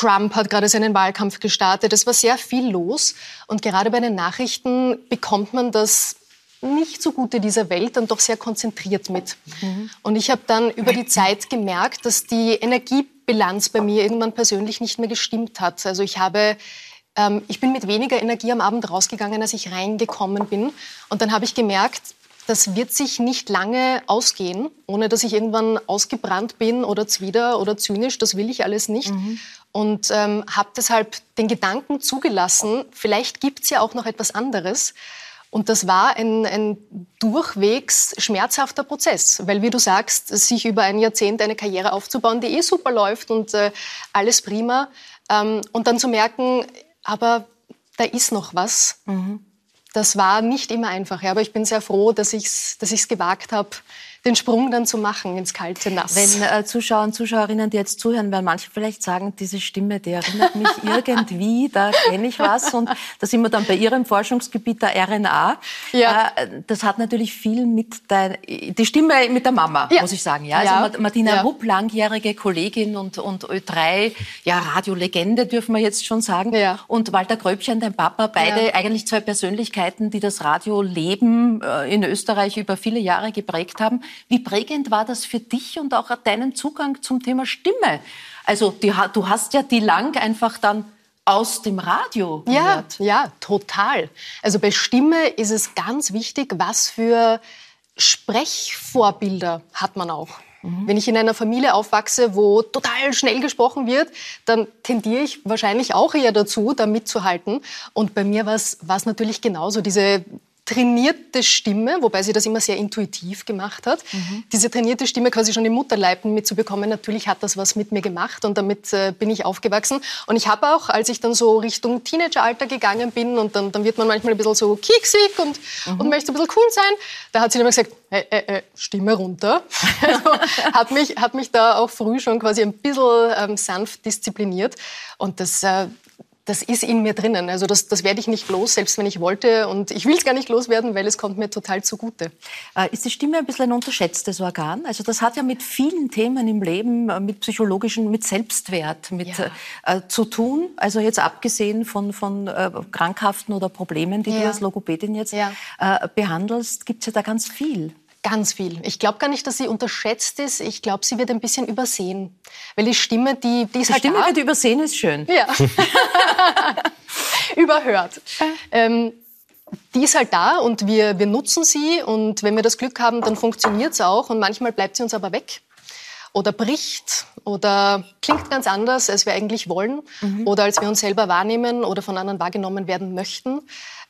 Trump hat gerade seinen Wahlkampf gestartet. Es war sehr viel los. Und gerade bei den Nachrichten bekommt man das nicht so Gute dieser Welt dann doch sehr konzentriert mit. Mhm. Und ich habe dann über die Zeit gemerkt, dass die Energiebilanz bei mir irgendwann persönlich nicht mehr gestimmt hat. Also ich habe ähm, ich bin mit weniger Energie am Abend rausgegangen, als ich reingekommen bin. Und dann habe ich gemerkt, das wird sich nicht lange ausgehen, ohne dass ich irgendwann ausgebrannt bin oder zwider oder zynisch. Das will ich alles nicht. Mhm und ähm, habe deshalb den Gedanken zugelassen, vielleicht gibt es ja auch noch etwas anderes. Und das war ein, ein durchwegs schmerzhafter Prozess, weil wie du sagst, sich über ein Jahrzehnt eine Karriere aufzubauen, die eh super läuft und äh, alles prima, ähm, und dann zu merken, aber da ist noch was. Mhm. Das war nicht immer einfach, ja, aber ich bin sehr froh, dass ich es dass ich's gewagt habe, den Sprung dann zu machen ins kalte Nass. Wenn äh, Zuschauer und Zuschauerinnen, die jetzt zuhören, werden manche vielleicht sagen, diese Stimme, die erinnert mich [LAUGHS] irgendwie, da kenne ich was. Und da sind wir dann bei Ihrem Forschungsgebiet der RNA. Ja. Äh, das hat natürlich viel mit der, die Stimme mit der Mama, ja. muss ich sagen. Ja, also ja. Martina ja. Rupp, langjährige Kollegin und, und Ö3, ja, Radiolegende dürfen wir jetzt schon sagen. Ja. Und Walter Gröbchen, dein Papa, beide ja. eigentlich zwei Persönlichkeiten, die das Radioleben äh, in Österreich über viele Jahre geprägt haben. Wie prägend war das für dich und auch deinen Zugang zum Thema Stimme? Also die, du hast ja die lang einfach dann aus dem Radio gehört. Ja, ja, total. Also bei Stimme ist es ganz wichtig, was für Sprechvorbilder hat man auch. Mhm. Wenn ich in einer Familie aufwachse, wo total schnell gesprochen wird, dann tendiere ich wahrscheinlich auch eher dazu, da mitzuhalten. Und bei mir war es natürlich genauso. Diese trainierte Stimme, wobei sie das immer sehr intuitiv gemacht hat. Mhm. Diese trainierte Stimme quasi schon im Mutterleib mitzubekommen, natürlich hat das was mit mir gemacht und damit äh, bin ich aufgewachsen. Und ich habe auch, als ich dann so Richtung Teenageralter gegangen bin und dann, dann wird man manchmal ein bisschen so kieksig und, mhm. und möchte ein bisschen cool sein, da hat sie immer gesagt, hey, hey, hey, Stimme runter. [LAUGHS] also, hat, mich, hat mich da auch früh schon quasi ein bisschen ähm, sanft diszipliniert. Und das, äh, das ist in mir drinnen. Also das, das werde ich nicht los, selbst wenn ich wollte. Und ich will es gar nicht loswerden, weil es kommt mir total zugute. Äh, ist die Stimme ein bisschen ein unterschätztes Organ? Also das hat ja mit vielen Themen im Leben, äh, mit psychologischen, mit Selbstwert mit, ja. äh, zu tun. Also jetzt abgesehen von, von äh, Krankhaften oder Problemen, die ja. du als Logopädin jetzt ja. äh, behandelst, gibt es ja da ganz viel. Ganz viel. Ich glaube gar nicht, dass sie unterschätzt ist. Ich glaube, sie wird ein bisschen übersehen. Weil die Stimme, die, die ist die halt Stimme da. wird übersehen, ist schön. Ja. [LAUGHS] Überhört. Ähm, die ist halt da und wir, wir nutzen sie und wenn wir das Glück haben, dann funktioniert es auch und manchmal bleibt sie uns aber weg oder bricht oder klingt ganz anders, als wir eigentlich wollen mhm. oder als wir uns selber wahrnehmen oder von anderen wahrgenommen werden möchten.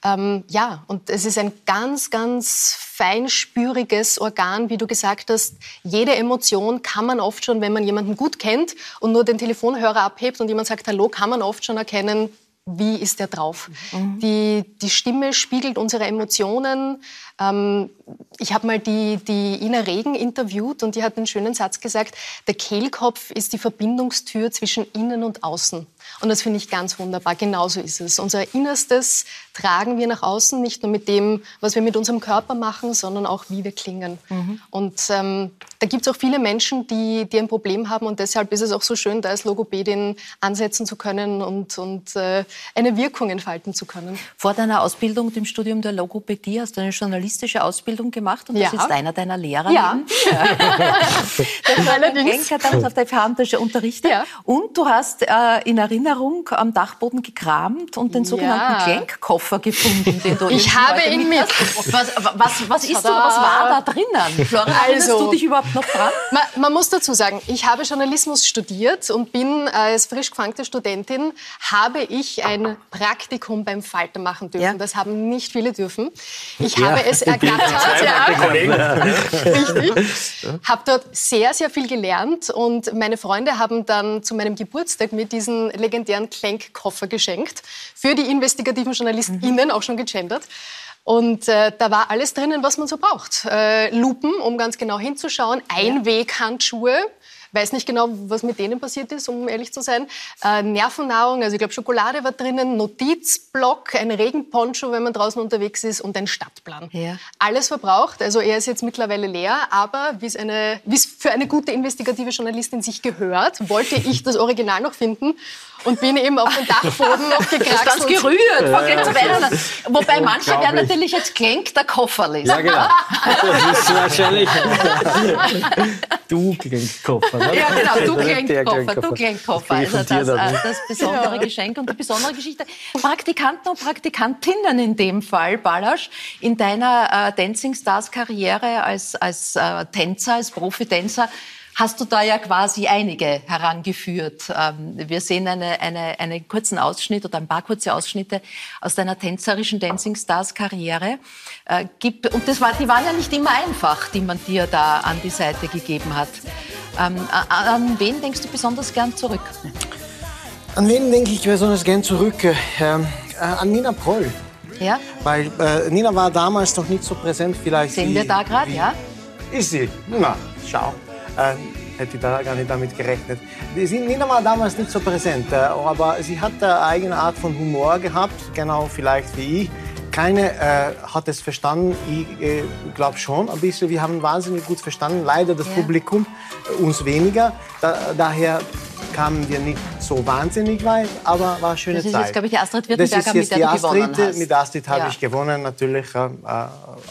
Ähm, ja, und es ist ein ganz, ganz feinspüriges Organ, wie du gesagt hast. Jede Emotion kann man oft schon, wenn man jemanden gut kennt und nur den Telefonhörer abhebt und jemand sagt Hallo, kann man oft schon erkennen, wie ist der drauf. Mhm. Die, die Stimme spiegelt unsere Emotionen. Ähm, ich habe mal die, die Ina Regen interviewt und die hat einen schönen Satz gesagt, der Kehlkopf ist die Verbindungstür zwischen innen und außen. Und das finde ich ganz wunderbar. Genauso ist es. Unser Innerstes tragen wir nach außen, nicht nur mit dem, was wir mit unserem Körper machen, sondern auch, wie wir klingen. Mhm. Und ähm, da gibt es auch viele Menschen, die, die ein Problem haben. Und deshalb ist es auch so schön, da als Logopädin ansetzen zu können und, und äh, eine Wirkung entfalten zu können. Vor deiner Ausbildung, dem Studium der Logopädie, hast du eine journalistische Ausbildung gemacht. Und das ja. ist einer deiner Lehrer. Ja. ja. [LAUGHS] das war allerdings. hat damals auf der FH unterrichtet. Ja. Und du hast äh, in Erinnerung Erinnerung am Dachboden gekramt und den sogenannten ja. Kleinkoffer gefunden, den du [LAUGHS] Ich habe ihn mit. Was, was, was ist da, was war da drinnen? Florian, also, du dich überhaupt noch dran? Man, man, muss dazu sagen, ich habe Journalismus studiert und bin als frisch gefangte Studentin, habe ich ein Praktikum beim Falter machen dürfen. Ja. Das haben nicht viele dürfen. Ich ja, habe es ergattert. Ja. [LAUGHS] Richtig. Habe dort sehr, sehr viel gelernt und meine Freunde haben dann zu meinem Geburtstag mir diesen legendären Klenk-Koffer geschenkt. Für die investigativen JournalistInnen, mhm. auch schon gegendert. Und äh, da war alles drinnen, was man so braucht. Äh, Lupen, um ganz genau hinzuschauen, Einweghandschuhe, Weiß nicht genau, was mit denen passiert ist, um ehrlich zu sein. Äh, Nervennahrung, also ich glaube Schokolade war drinnen, Notizblock, ein Regenponcho, wenn man draußen unterwegs ist und ein Stadtplan. Ja. Alles verbraucht. Also er ist jetzt mittlerweile leer, aber wie es für eine gute investigative Journalistin sich gehört, wollte ich das Original noch finden und bin eben auf den Dachboden [LAUGHS] noch gekraxelt. Ganz gerührt. Ja. Wobei manche werden natürlich jetzt klingt der Koffer lesen. Ja, genau. [LAUGHS] Das ist wahrscheinlich [LAUGHS] du Kleinkoffer. Ne? Ja, genau, du Kleinkoffer. Du Kleinkoffer. Also das, äh, das besondere ja. Geschenk und die besondere Geschichte. Praktikanten und Praktikantinnen in dem Fall, Balasch, in deiner äh, Dancing Stars Karriere als, als äh, Tänzer, als Profitänzer, hast du da ja quasi einige herangeführt. Ähm, wir sehen eine, eine, einen kurzen Ausschnitt oder ein paar kurze Ausschnitte aus deiner tänzerischen Dancing Stars Karriere. Äh, und das war, die waren ja nicht immer einfach, die man dir da an die Seite gegeben hat. Ähm, an wen denkst du besonders gern zurück? An wen denke ich besonders gern zurück? Äh, äh, an Nina Proll. Ja? Weil äh, Nina war damals noch nicht so präsent vielleicht. Sehen wie, wir da gerade, ja? ist sie. Na, schau. Äh, hätte ich da gar nicht damit gerechnet. Nina war damals nicht so präsent, äh, aber sie hat eine eigene Art von Humor gehabt, genau vielleicht wie ich. Keine äh, hat es verstanden, ich äh, glaube schon ein bisschen. Wir haben wahnsinnig gut verstanden, leider das ja. Publikum, äh, uns weniger. Da, daher kamen wir nicht so wahnsinnig weit, aber war eine schöne das ist Zeit. Jetzt, glaube ich, die Astrid Wirtenberger, mit der du Astrid, gewonnen hast. Mit Astrid habe ja. ich gewonnen, natürlich. Äh,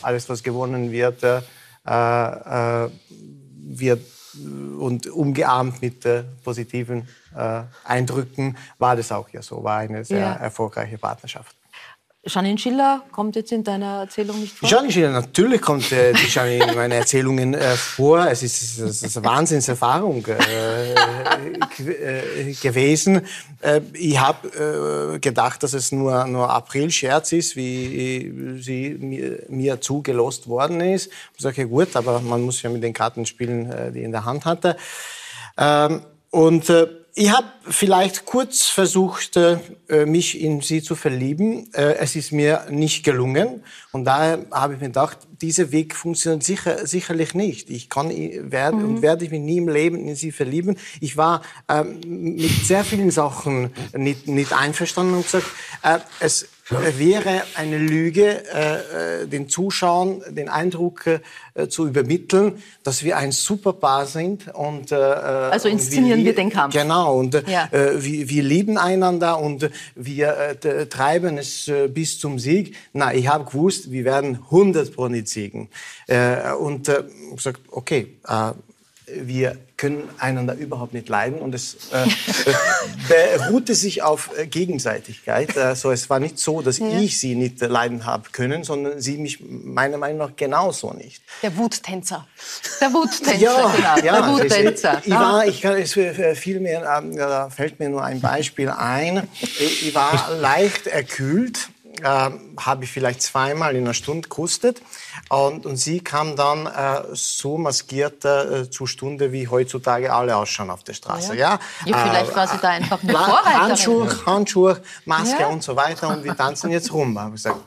alles, was gewonnen wird, äh, äh, wird und umgeahmt mit äh, positiven äh, Eindrücken war das auch ja so, war eine sehr ja. erfolgreiche Partnerschaft. Janine Schiller kommt jetzt in deiner Erzählung nicht vor? Janine Schiller, natürlich kommt äh, die Janine in meinen Erzählungen äh, vor. Es ist, es ist eine Wahnsinnserfahrung äh, äh gewesen. Äh, ich habe äh, gedacht, dass es nur, nur April-Scherz ist, wie sie mir, mir zugelost worden ist. Ich sage, gut, aber man muss ja mit den Karten spielen, die in der Hand hatte. Ähm, und ich habe vielleicht kurz versucht, äh, mich in sie zu verlieben. Äh, es ist mir nicht gelungen. Und daher habe ich mir gedacht, dieser Weg funktioniert sicher, sicherlich nicht. Ich kann werde mhm. und werde ich mich nie im Leben in sie verlieben. Ich war ähm, mit sehr vielen Sachen nicht, nicht einverstanden und gesagt, äh, es wäre eine Lüge, äh, äh, den Zuschauern den Eindruck äh, zu übermitteln, dass wir ein Superpaar sind. Und, äh, also inszenieren wir, wir, den Kampf. Genau, und ja. äh, wir, wir, lieben einander und wir äh, treiben es äh, bis zum Sieg. Na, ich habe gewusst, wir werden 100 Pro nicht siegen. Äh, und äh, gesagt, okay, äh, wir können einander überhaupt nicht leiden und es äh, [LAUGHS] beruhte sich auf äh, Gegenseitigkeit. Also es war nicht so, dass ja. ich sie nicht leiden habe können, sondern sie mich meiner Meinung nach genauso nicht. Der Wuttänzer. Der Wuttänzer, ja, genau. Ja, der Wuttänzer. Ich, war, ich kann, es viel mehr, ähm, da fällt mir nur ein Beispiel ein. Ich war [LAUGHS] leicht erkühlt äh, habe ich vielleicht zweimal in einer Stunde gekostet. Und, und sie kam dann äh, so maskiert äh, zur Stunde, wie heutzutage alle ausschauen auf der Straße. Ja, ja? ja vielleicht war sie da einfach eine Vorreiterin. Handschuhe, Handschuhe, Maske ja. und so weiter. Und wir tanzen jetzt rum. Ich habe gesagt,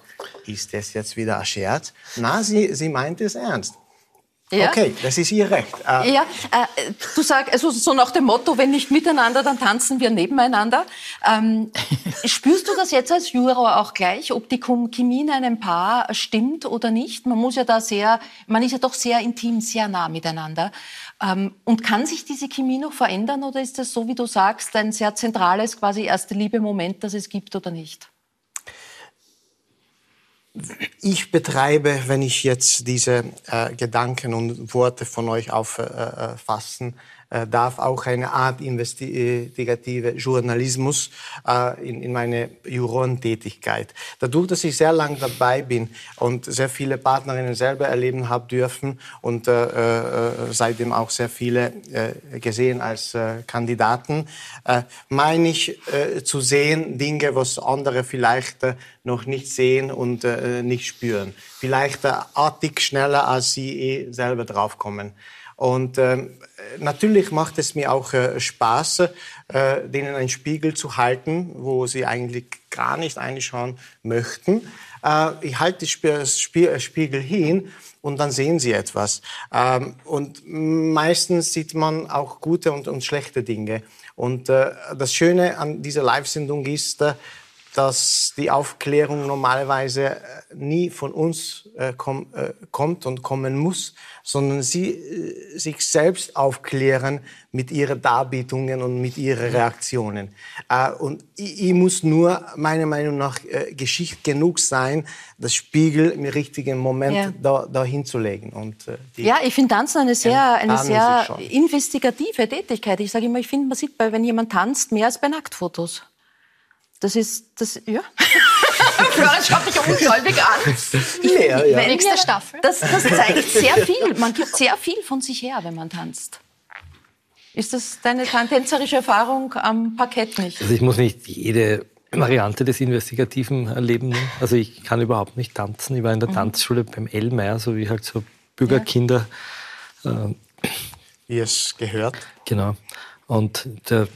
ist das jetzt wieder ein Scherz? Na, sie, sie meint es ernst. Ja. Okay, das ist Ihr Recht. Äh ja, äh, du sagst, also so nach dem Motto, wenn nicht miteinander, dann tanzen wir nebeneinander. Ähm, [LAUGHS] spürst du das jetzt als Juror auch gleich, ob die Chemie in einem Paar stimmt oder nicht? Man muss ja da sehr, man ist ja doch sehr intim, sehr nah miteinander. Ähm, und kann sich diese Chemie noch verändern oder ist das so, wie du sagst, ein sehr zentrales, quasi erste Liebe-Moment, das es gibt oder nicht? Ich betreibe, wenn ich jetzt diese äh, Gedanken und Worte von euch auffassen darf auch eine Art investigative Journalismus äh, in, in meine Jurorentätigkeit. Dadurch, dass ich sehr lange dabei bin und sehr viele Partnerinnen selber erleben habe dürfen und äh, äh, seitdem auch sehr viele äh, gesehen als äh, Kandidaten, äh, meine ich äh, zu sehen Dinge, was andere vielleicht äh, noch nicht sehen und äh, nicht spüren. Vielleicht äh, artig schneller, als sie eh selber draufkommen. Und äh, natürlich macht es mir auch äh, Spaß, äh, denen einen Spiegel zu halten, wo sie eigentlich gar nicht einschauen möchten. Äh, ich halte das Spiegel hin und dann sehen sie etwas. Ähm, und meistens sieht man auch gute und, und schlechte Dinge. Und äh, das Schöne an dieser Live-Sendung ist, äh, dass die Aufklärung normalerweise äh, nie von uns äh, komm, äh, kommt und kommen muss, sondern sie äh, sich selbst aufklären mit ihren Darbietungen und mit ihren. Reaktionen. Äh, und ich, ich, muss nur meiner Meinung nach äh, Geschichte genug sein, das Spiegel im richtigen Moment ja. da, hinzulegen. Und, ja, ich finde Tanzen eine sehr, eine sehr investigative Tätigkeit. Ich sage immer, ich finde, man sieht, bei, wenn jemand tanzt, mehr als bei Nacktfotos. Das ist, das, ja. [LAUGHS] Florian schaut dich ungläubig an. Ja, ja. Nächste Staffel. Das, das zeigt sehr viel. Man gibt sehr viel von sich her, wenn man tanzt. Ist das deine tänzerische Erfahrung am Parkett nicht? Also ich muss nicht jede Variante des Investigativen erleben. Also ich kann überhaupt nicht tanzen. Ich war in der mhm. Tanzschule beim Elmeier, so wie halt so Bürgerkinder. Ja. Äh, wie es gehört. Genau. Und da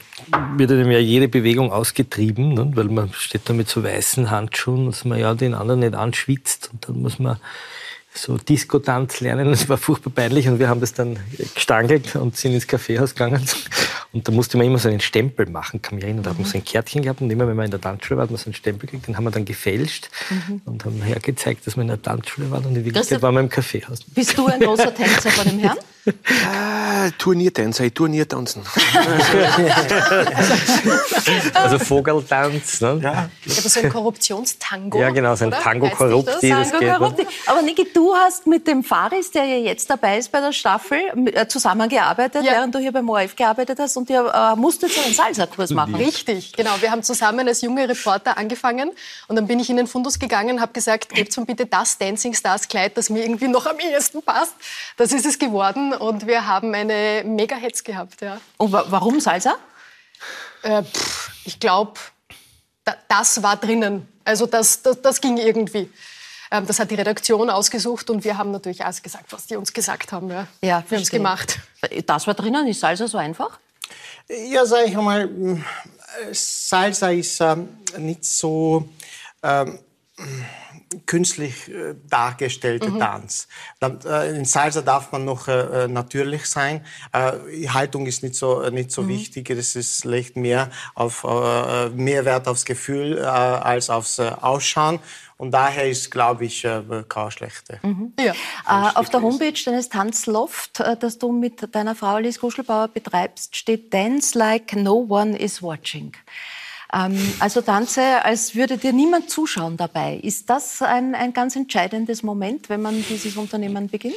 wird einem ja jede Bewegung ausgetrieben, ne? weil man steht da mit so weißen Handschuhen, dass man ja den anderen nicht anschwitzt. Und dann muss man so Disco-Tanz lernen. [LAUGHS] Das war furchtbar peinlich und wir haben das dann gestangelt und sind ins Kaffeehaus gegangen. [LAUGHS] Und da musste man immer so einen Stempel machen, kann mich erinnern. Da hat man so ein Kärtchen gehabt und immer wenn man in der Tanzschule war, hat man so einen Stempel gekriegt. Den haben wir dann gefälscht mhm. und haben hergezeigt, dass wir in der Tanzschule waren und in Wirklichkeit waren wir im Kaffeehaus. Bist du ein großer Tänzer vor dem Herrn? [LAUGHS] Ah, Turniertänzer, ich Turniertanzen. [LAUGHS] also Vogeltanz. Ne? Ja. Aber so ein Korruptionstango. Ja, genau, so ein Tango Korrupti. Aber Niki, du hast mit dem Faris, der ja jetzt dabei ist bei der Staffel, äh, zusammengearbeitet, ja. während du hier beim ORF gearbeitet hast und ihr äh, musstet so einen Salsa-Kurs machen. Richtig, genau. Wir haben zusammen als junge Reporter angefangen und dann bin ich in den Fundus gegangen und habe gesagt, gebt mir bitte das Dancing Stars Kleid, das mir irgendwie noch am ehesten passt. Das ist es geworden und wir haben eine Mega-Hetz gehabt. Ja. Und wa warum Salsa? Äh, pff, ich glaube, da, das war drinnen. Also das, das, das ging irgendwie. Ähm, das hat die Redaktion ausgesucht und wir haben natürlich alles gesagt, was die uns gesagt haben. Ja, ja wir haben es gemacht. Das war drinnen. Ist Salsa so einfach? Ja, sag ich mal, Salsa ist ähm, nicht so ähm, künstlich äh, dargestellte mhm. Tanz. Äh, in Salsa darf man noch äh, äh natürlich sein. Äh, Haltung ist nicht so, äh, nicht so mhm. wichtig. Das ist, legt mehr, auf, mehr Wert aufs Gefühl als aufs Ausschauen. Und daher ist, glaube ich, äh, keine schlechte. Mhm. Ja. Äh, auf der Homepage deines Tanzloft, äh, das du mit deiner Frau Alice Kuschelbauer betreibst, steht Dance like no one is watching. Ähm, also tanze, als würde dir niemand zuschauen dabei. Ist das ein, ein ganz entscheidendes Moment, wenn man dieses Unternehmen beginnt?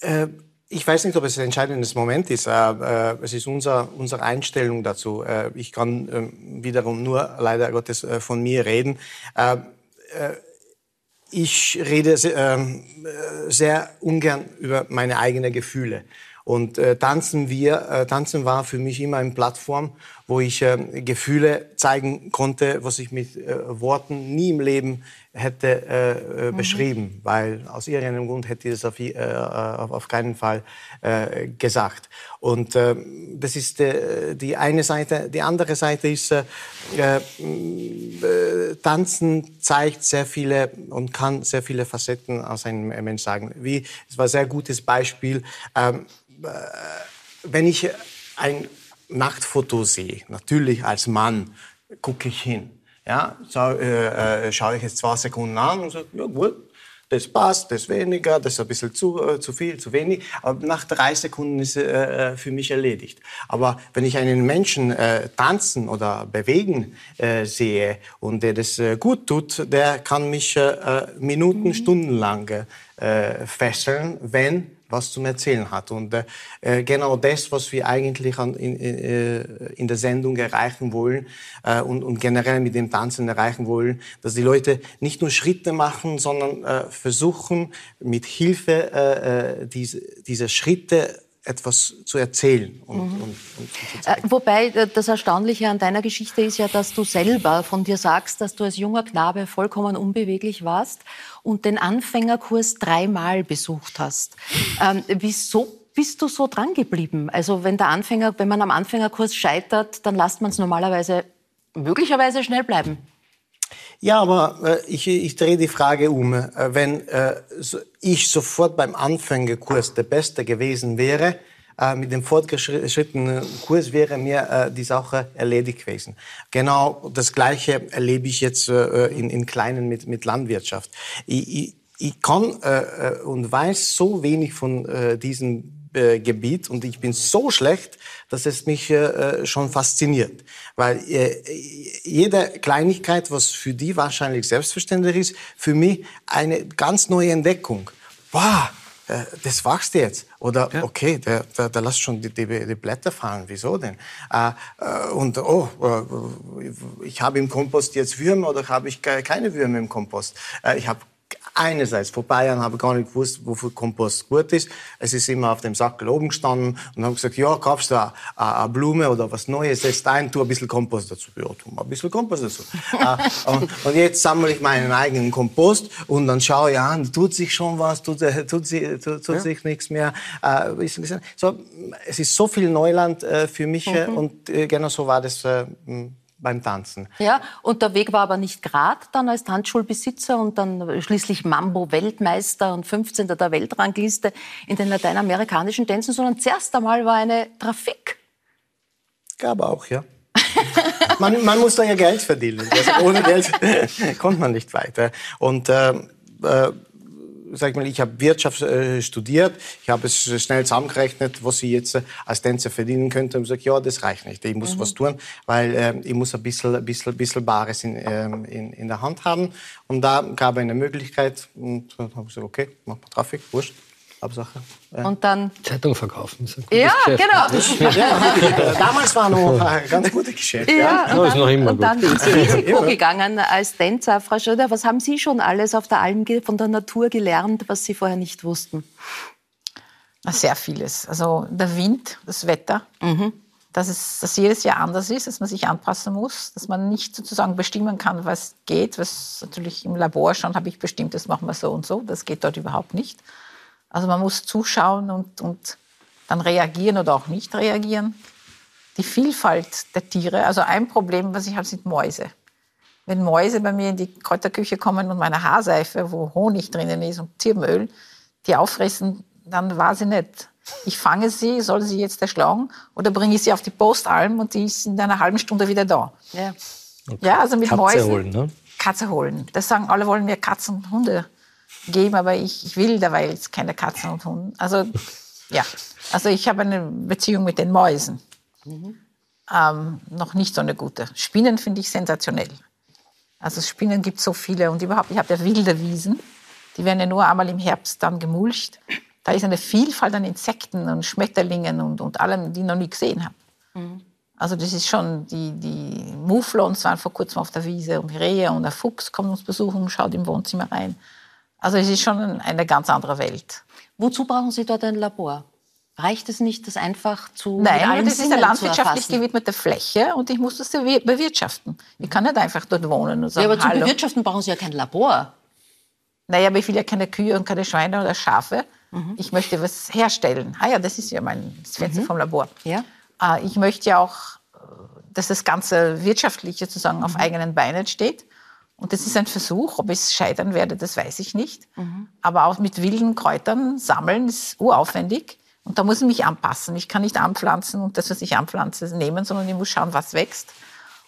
Äh, ich weiß nicht, ob es ein entscheidendes Moment ist. Äh, es ist unser, unsere Einstellung dazu. Äh, ich kann ähm, wiederum nur leider Gottes von mir reden. Ich rede sehr, ungern über meine eigenen Gefühle. Und tanzen wir, tanzen war für mich immer eine Plattform, wo ich äh, Gefühle zeigen konnte, was ich mit äh, Worten nie im Leben hätte äh, äh, mhm. beschrieben, weil aus irgendeinem Grund hätte ich das auf, äh, auf, keinen Fall äh, gesagt. Und äh, das ist äh, die eine Seite. Die andere Seite ist, äh, äh, Tanzen zeigt sehr viele und kann sehr viele Facetten aus einem Mensch sagen. Wie, es war ein sehr gutes Beispiel. Ähm, äh, wenn ich ein Nachtfoto sehe, natürlich als Mann, gucke ich hin. Ja, so, äh, äh, schaue ich jetzt zwei Sekunden an und sage, ja gut, das passt, das weniger, das ist ein bisschen zu, äh, zu viel, zu wenig. Aber nach drei Sekunden ist äh, äh für mich erledigt. Aber wenn ich einen Menschen äh, tanzen oder bewegen äh, sehe und der das äh, gut tut, der kann mich äh, Minuten, mhm. Stunden lang äh, fesseln, wenn was zum Erzählen hat. Und äh, genau das, was wir eigentlich an, in, äh, in der Sendung erreichen wollen äh, und, und generell mit dem Tanzen erreichen wollen, dass die Leute nicht nur Schritte machen, sondern äh, versuchen, mit Hilfe äh, äh diese, dieser Schritte etwas zu erzählen. Und, mhm. und, und zu äh, Wobei äh, das Erstaunliche an deiner Geschichte ist ja, dass du selber von dir sagst, dass du als junger Knabe vollkommen unbeweglich warst und den Anfängerkurs dreimal besucht hast. Ähm, wieso bist du so dran geblieben? Also wenn der Anfänger, wenn man am Anfängerkurs scheitert, dann lässt man es normalerweise möglicherweise schnell bleiben. Ja, aber äh, ich, ich drehe die Frage um. Äh, wenn äh, so, ich sofort beim Anfängerkurs der Beste gewesen wäre, äh, mit dem fortgeschrittenen Kurs wäre mir äh, die Sache erledigt gewesen. Genau das Gleiche erlebe ich jetzt äh, in, in Kleinen mit, mit Landwirtschaft. Ich, ich, ich kann äh, äh und weiß so wenig von äh, diesem äh, Gebiet und ich bin so schlecht, dass es mich äh, schon fasziniert. Weil äh, jede Kleinigkeit, was für die wahrscheinlich selbstverständlich ist, für mich eine ganz neue Entdeckung. Wow, äh, das wachst jetzt. Oder ja. okay, der, der, der lässt schon die, die, die, Blätter fallen. Wieso denn? Äh, äh und oh, äh, ich habe im Kompost jetzt Würmer oder habe ich keine Würmer im Kompost? Äh, ich habe einerseits, vor Bayern habe ich gar nicht gewusst, wofür Kompost gut ist. Es ist immer auf dem Sackel oben gestanden und habe gesagt, ja, kaufst du eine, eine Blume oder was Neues, setzt ein, tu ein bisschen Kompost dazu. Ja, tu mal ein bisschen Kompost dazu. äh, [LAUGHS] und, und, jetzt sammle ich meinen eigenen Kompost und dann schaue ich an, tut sich schon was, tut, äh, tut, tut, tut ja. sich nichts mehr. Äh, so, es ist so viel Neuland äh, für mich mhm. und genau so war das beim Tanzen. Ja, und der Weg war aber nicht gerade dann als Tanzschulbesitzer und dann schließlich Mambo-Weltmeister und 15. der Weltrangliste in den lateinamerikanischen Tänzen, sondern zuerst einmal war eine Trafik. Gab auch, ja. [LAUGHS] man, man, muss da ja Geld verdienen. Also ohne Geld [LAUGHS] kommt man nicht weiter. Und äh, äh, sag ich mal, ich habe Wirtschaft äh, studiert, ich habe es schnell zusammengerechnet, was ich jetzt äh, als Tänzer verdienen könnte und gesagt, ja, das reicht nicht, ich muss mhm. was tun, weil äh, ich muss ein bisschen, ein bisschen, ein bisschen Bares in, ähm, in, in der Hand haben. Und da gab es eine Möglichkeit und dann habe ich gesagt, okay, mach mal Traffic, wurscht. Hauptsache. Ja. Und dann Zeitung verkaufen. ja, Geschäft. genau. [LAUGHS] Ja, damals war noch ein ganz gutes Geschäft. Ja, ja. Und, dann, ist noch immer und dann ins Risiko gegangen als Tänzer. Frau Schröder, was haben Sie schon alles auf der Alm von der Natur gelernt, was Sie vorher nicht wussten? Sehr vieles. Also der Wind, das Wetter. Mhm. Dass es dass jedes Jahr anders ist, dass man sich anpassen muss, dass man nicht sozusagen bestimmen kann, was geht. Was natürlich im Labor schon habe ich bestimmt, das machen wir so und so. Das geht dort überhaupt nicht. Also man muss zuschauen und, und dann reagieren oder auch nicht reagieren. Die Vielfalt der Tiere, also ein Problem, was ich habe, sind Mäuse. Wenn Mäuse bei mir in die Kräuterküche kommen und meine Haarseife, wo Honig drinnen ist und Zirbenöl, die auffressen, dann war sie nicht. Ich fange sie, soll sie jetzt erschlagen oder bringe ich sie auf die Postalm und die ist in einer halben Stunde wieder da. Ja, okay. ja also mit Katze Mäusen. Holen, ne? Katze holen. Das sagen alle, wollen mir Katzen und Hunde geben, aber ich, ich will dabei jetzt keine Katzen und Hunde. Also ja, also ich habe eine Beziehung mit den Mäusen. Mhm. Ähm, noch nicht so eine gute. Spinnen finde ich sensationell. Also Spinnen gibt es so viele und überhaupt, ich habe ja wilde Wiesen. Die werden ja nur einmal im Herbst dann gemulcht. Da ist eine Vielfalt an Insekten und Schmetterlingen und, und allem, die ich noch nie gesehen habe. Mhm. Also das ist schon, die, die Muflons waren vor kurzem auf der Wiese und Rehe und der Fuchs kommt uns besuchen schaut im Wohnzimmer rein. Also es ist schon eine ganz andere Welt. Wozu brauchen Sie dort ein Labor? Reicht es nicht, das einfach zu Nein, das ist eine landwirtschaftlich gewidmete Fläche und ich muss das bewirtschaften. Ich kann nicht einfach dort wohnen und sagen, Ja, aber zum Hallo. Bewirtschaften brauchen Sie ja kein Labor. Naja, aber ich will ja keine Kühe und keine Schweine oder Schafe. Mhm. Ich möchte was herstellen. Ah ja, das ist ja mein Fenster mhm. vom Labor. Ja. Äh, ich möchte ja auch, dass das Ganze wirtschaftlich sozusagen mhm. auf eigenen Beinen steht. Und das ist ein Versuch. Ob ich scheitern werde, das weiß ich nicht. Mhm. Aber auch mit wilden Kräutern sammeln ist uraufwendig. Und da muss ich mich anpassen. Ich kann nicht anpflanzen und das, was ich anpflanze, nehmen, sondern ich muss schauen, was wächst.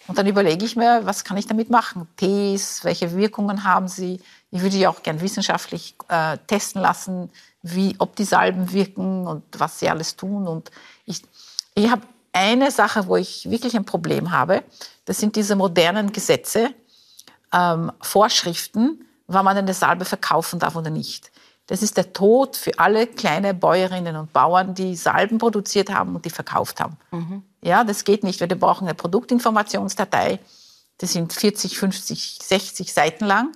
Und dann überlege ich mir, was kann ich damit machen? Tees, welche Wirkungen haben sie? Ich würde ja auch gern wissenschaftlich äh, testen lassen, wie, ob die Salben wirken und was sie alles tun. Und ich, ich habe eine Sache, wo ich wirklich ein Problem habe. Das sind diese modernen Gesetze, ähm, Vorschriften, wann man eine Salbe verkaufen darf oder nicht. Das ist der Tod für alle kleine Bäuerinnen und Bauern, die Salben produziert haben und die verkauft haben. Mhm. Ja, das geht nicht, weil wir brauchen eine Produktinformationsdatei. Das sind 40, 50, 60 Seiten lang.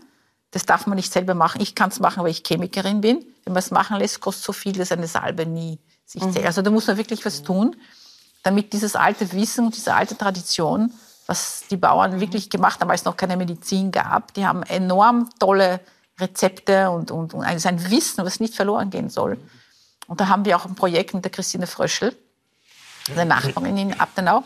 Das darf man nicht selber machen. Ich kann es machen, weil ich Chemikerin bin. Wenn man es machen lässt, kostet so viel, dass eine Salbe nie sich mhm. zählt. Also da muss man wirklich was tun, damit dieses alte Wissen und diese alte Tradition was die Bauern wirklich gemacht haben, als es noch keine Medizin gab. Die haben enorm tolle Rezepte und, und, und ein Wissen, was nicht verloren gehen soll. Und da haben wir auch ein Projekt mit der Christine Fröschel, der Nachbarin in Abtenau,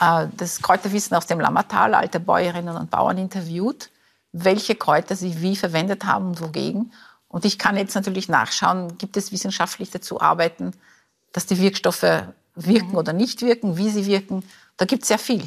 äh, das Kräuterwissen aus dem Lammertal, alte Bäuerinnen und Bauern interviewt, welche Kräuter sie wie verwendet haben und wogegen. Und ich kann jetzt natürlich nachschauen, gibt es wissenschaftlich dazu Arbeiten, dass die Wirkstoffe wirken mhm. oder nicht wirken, wie sie wirken. Da gibt es sehr viel.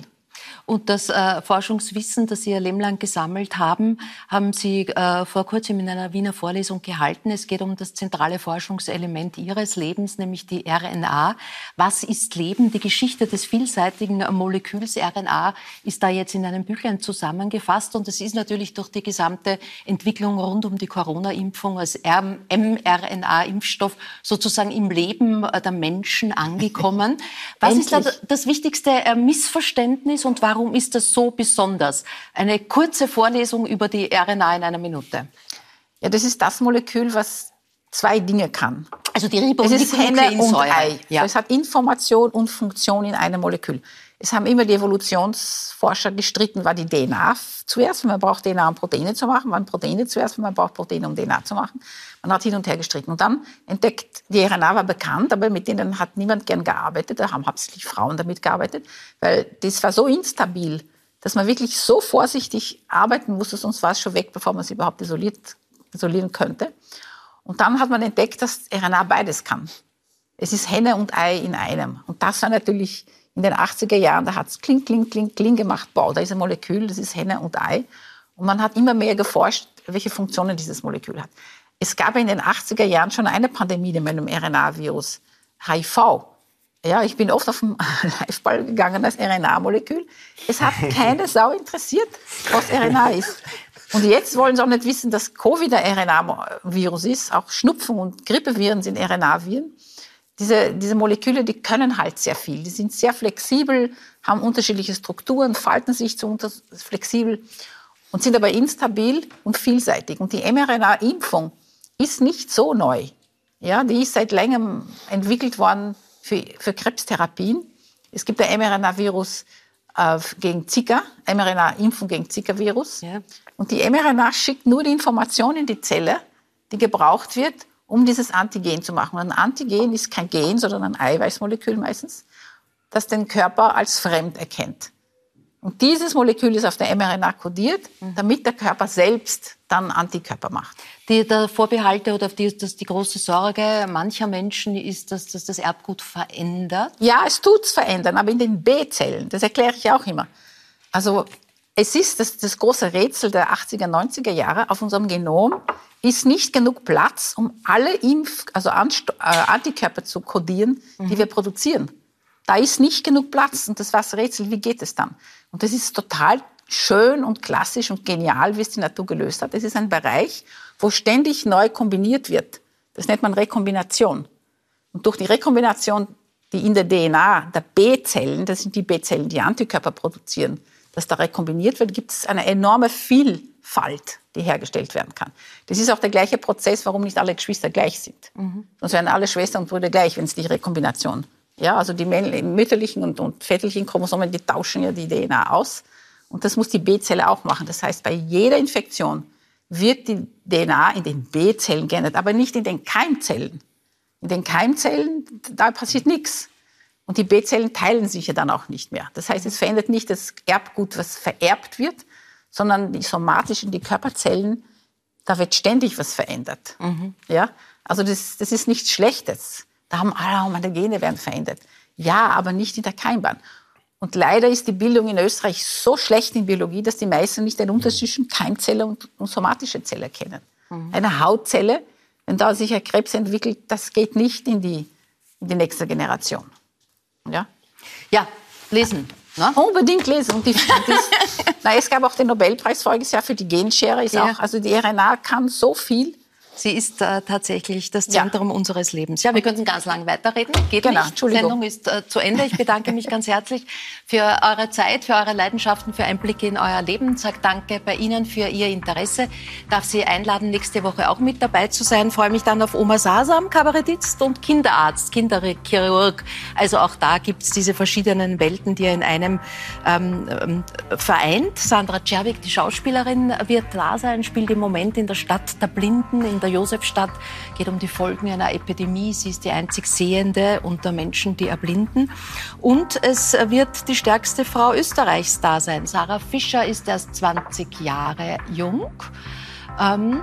Und das äh, Forschungswissen, das Sie Ihr Leben lang gesammelt haben, haben Sie äh, vor kurzem in einer Wiener Vorlesung gehalten. Es geht um das zentrale Forschungselement Ihres Lebens, nämlich die RNA. Was ist Leben? Die Geschichte des vielseitigen Moleküls RNA ist da jetzt in einem Büchlein zusammengefasst. Und es ist natürlich durch die gesamte Entwicklung rund um die Corona-Impfung als mRNA-Impfstoff sozusagen im Leben äh, der Menschen angekommen. Was ist da das wichtigste äh, Missverständnis und warum Warum ist das so besonders? Eine kurze Vorlesung über die RNA in einer Minute. Ja, das ist das Molekül, was zwei Dinge kann. Also die Ribonukleinsäure. Es ist Henne und Ei. Ja. Es hat Information und Funktion in einem Molekül. Es haben immer die Evolutionsforscher gestritten, war die DNA zuerst, man braucht DNA, um Proteine zu machen, waren Proteine zuerst, man braucht Proteine, um DNA zu machen. Man hat hin und her gestritten. Und dann entdeckt, die RNA war bekannt, aber mit denen hat niemand gern gearbeitet, da haben hauptsächlich Frauen damit gearbeitet, weil das war so instabil, dass man wirklich so vorsichtig arbeiten musste, sonst war es schon weg, bevor man es überhaupt isoliert, isolieren könnte. Und dann hat man entdeckt, dass RNA beides kann. Es ist Henne und Ei in einem. Und das war natürlich in den 80er Jahren, da hat es kling, kling, kling, kling gemacht. Boah, da ist ein Molekül, das ist Henne und Ei. Und man hat immer mehr geforscht, welche Funktionen dieses Molekül hat. Es gab in den 80er Jahren schon eine Pandemie mit einem RNA-Virus, HIV. Ja, ich bin oft auf den [LAUGHS] Liveball gegangen als RNA-Molekül. Es hat [LAUGHS] keine Sau interessiert, was RNA ist. Und jetzt wollen sie auch nicht wissen, dass Covid ein RNA-Virus ist. Auch Schnupfen und Grippeviren sind RNA-Viren. Diese, diese Moleküle, die können halt sehr viel. Die sind sehr flexibel, haben unterschiedliche Strukturen, falten sich zu flexibel und sind aber instabil und vielseitig. Und die mRNA-Impfung ist nicht so neu. Ja, die ist seit längerem entwickelt worden für, für Krebstherapien. Es gibt ein mRNA-Virus äh, gegen Zika, mRNA-Impfung gegen Zika-Virus. Ja. Und die mRNA schickt nur die Information in die Zelle, die gebraucht wird, um dieses Antigen zu machen. Und ein Antigen ist kein Gen, sondern ein Eiweißmolekül meistens, das den Körper als fremd erkennt. Und dieses Molekül ist auf der mRNA kodiert, mhm. damit der Körper selbst dann Antikörper macht. Die, der Vorbehalte oder die, das, die große Sorge mancher Menschen ist, dass, dass das Erbgut verändert? Ja, es tut es verändern, aber in den B-Zellen, das erkläre ich auch immer. Also es ist das, das große Rätsel der 80er, 90er Jahre, auf unserem Genom ist nicht genug Platz, um alle Impf-, also Anst äh, Antikörper zu kodieren, die mhm. wir produzieren. Da ist nicht genug Platz und das war das Rätsel, wie geht es dann? Und das ist total schön und klassisch und genial, wie es die Natur gelöst hat. Es ist ein Bereich, wo ständig neu kombiniert wird. Das nennt man Rekombination. Und durch die Rekombination, die in der DNA der B-Zellen, das sind die B-Zellen, die Antikörper produzieren, dass da rekombiniert wird, gibt es eine enorme Vielfalt, die hergestellt werden kann. Das ist auch der gleiche Prozess, warum nicht alle Geschwister gleich sind. Mhm. Sonst wären alle Schwestern und Brüder gleich, wenn es die Rekombination ja, also die mütterlichen und, und väterlichen Chromosomen, die tauschen ja die DNA aus. Und das muss die B-Zelle auch machen. Das heißt, bei jeder Infektion wird die DNA in den B-Zellen geändert, aber nicht in den Keimzellen. In den Keimzellen, da passiert nichts. Und die B-Zellen teilen sich ja dann auch nicht mehr. Das heißt, es verändert nicht das Erbgut, was vererbt wird, sondern die somatischen, die Körperzellen, da wird ständig was verändert. Mhm. Ja? Also das, das ist nichts Schlechtes. Da haben alle, oh, meine Gene werden verändert. Ja, aber nicht in der Keimbahn. Und leider ist die Bildung in Österreich so schlecht in Biologie, dass die meisten nicht den Unterschied zwischen Keimzelle und, und somatische Zelle kennen. Mhm. Eine Hautzelle, wenn da sich ein Krebs entwickelt, das geht nicht in die, in die nächste Generation. Ja, ja lesen. Ne? Unbedingt lesen. Die, [LAUGHS] na, es gab auch den Nobelpreis voriges Jahr für die Genschere. Ist ja. auch, also die RNA kann so viel. Sie ist äh, tatsächlich das Zentrum ja. unseres Lebens. Ja, wir könnten ganz lang weiterreden. Geht genau, nicht. Die Sendung ist äh, zu Ende. Ich bedanke mich ganz herzlich für eure Zeit, für eure Leidenschaften, für Einblicke in euer Leben. Sag danke bei Ihnen für Ihr Interesse. Darf Sie einladen, nächste Woche auch mit dabei zu sein. Freue mich dann auf Oma Sasam, Kabarettist und Kinderarzt, Kinderchirurg. Also auch da gibt es diese verschiedenen Welten, die er in einem ähm, ähm, vereint. Sandra Czerwig, die Schauspielerin, wird da sein, spielt im Moment in der Stadt der Blinden, in der der Josefstadt geht um die Folgen einer Epidemie. Sie ist die einzig Sehende unter Menschen, die erblinden. Und es wird die stärkste Frau Österreichs da sein. Sarah Fischer ist erst 20 Jahre jung. Ähm,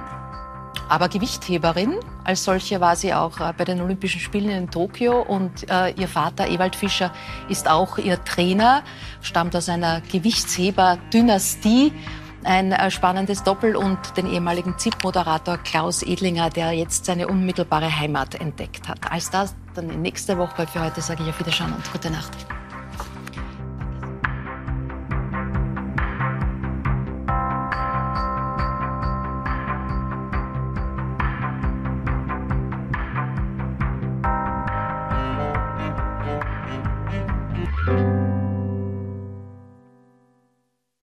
aber Gewichtheberin. Als solche war sie auch äh, bei den Olympischen Spielen in Tokio und äh, ihr Vater Ewald Fischer ist auch ihr Trainer, stammt aus einer Gewichtsheber-Dynastie ein äh, spannendes Doppel und den ehemaligen ZIP-Moderator Klaus Edlinger, der jetzt seine unmittelbare Heimat entdeckt hat. Als das dann in nächster Woche. Für heute sage ich auf Wiederschauen und gute Nacht.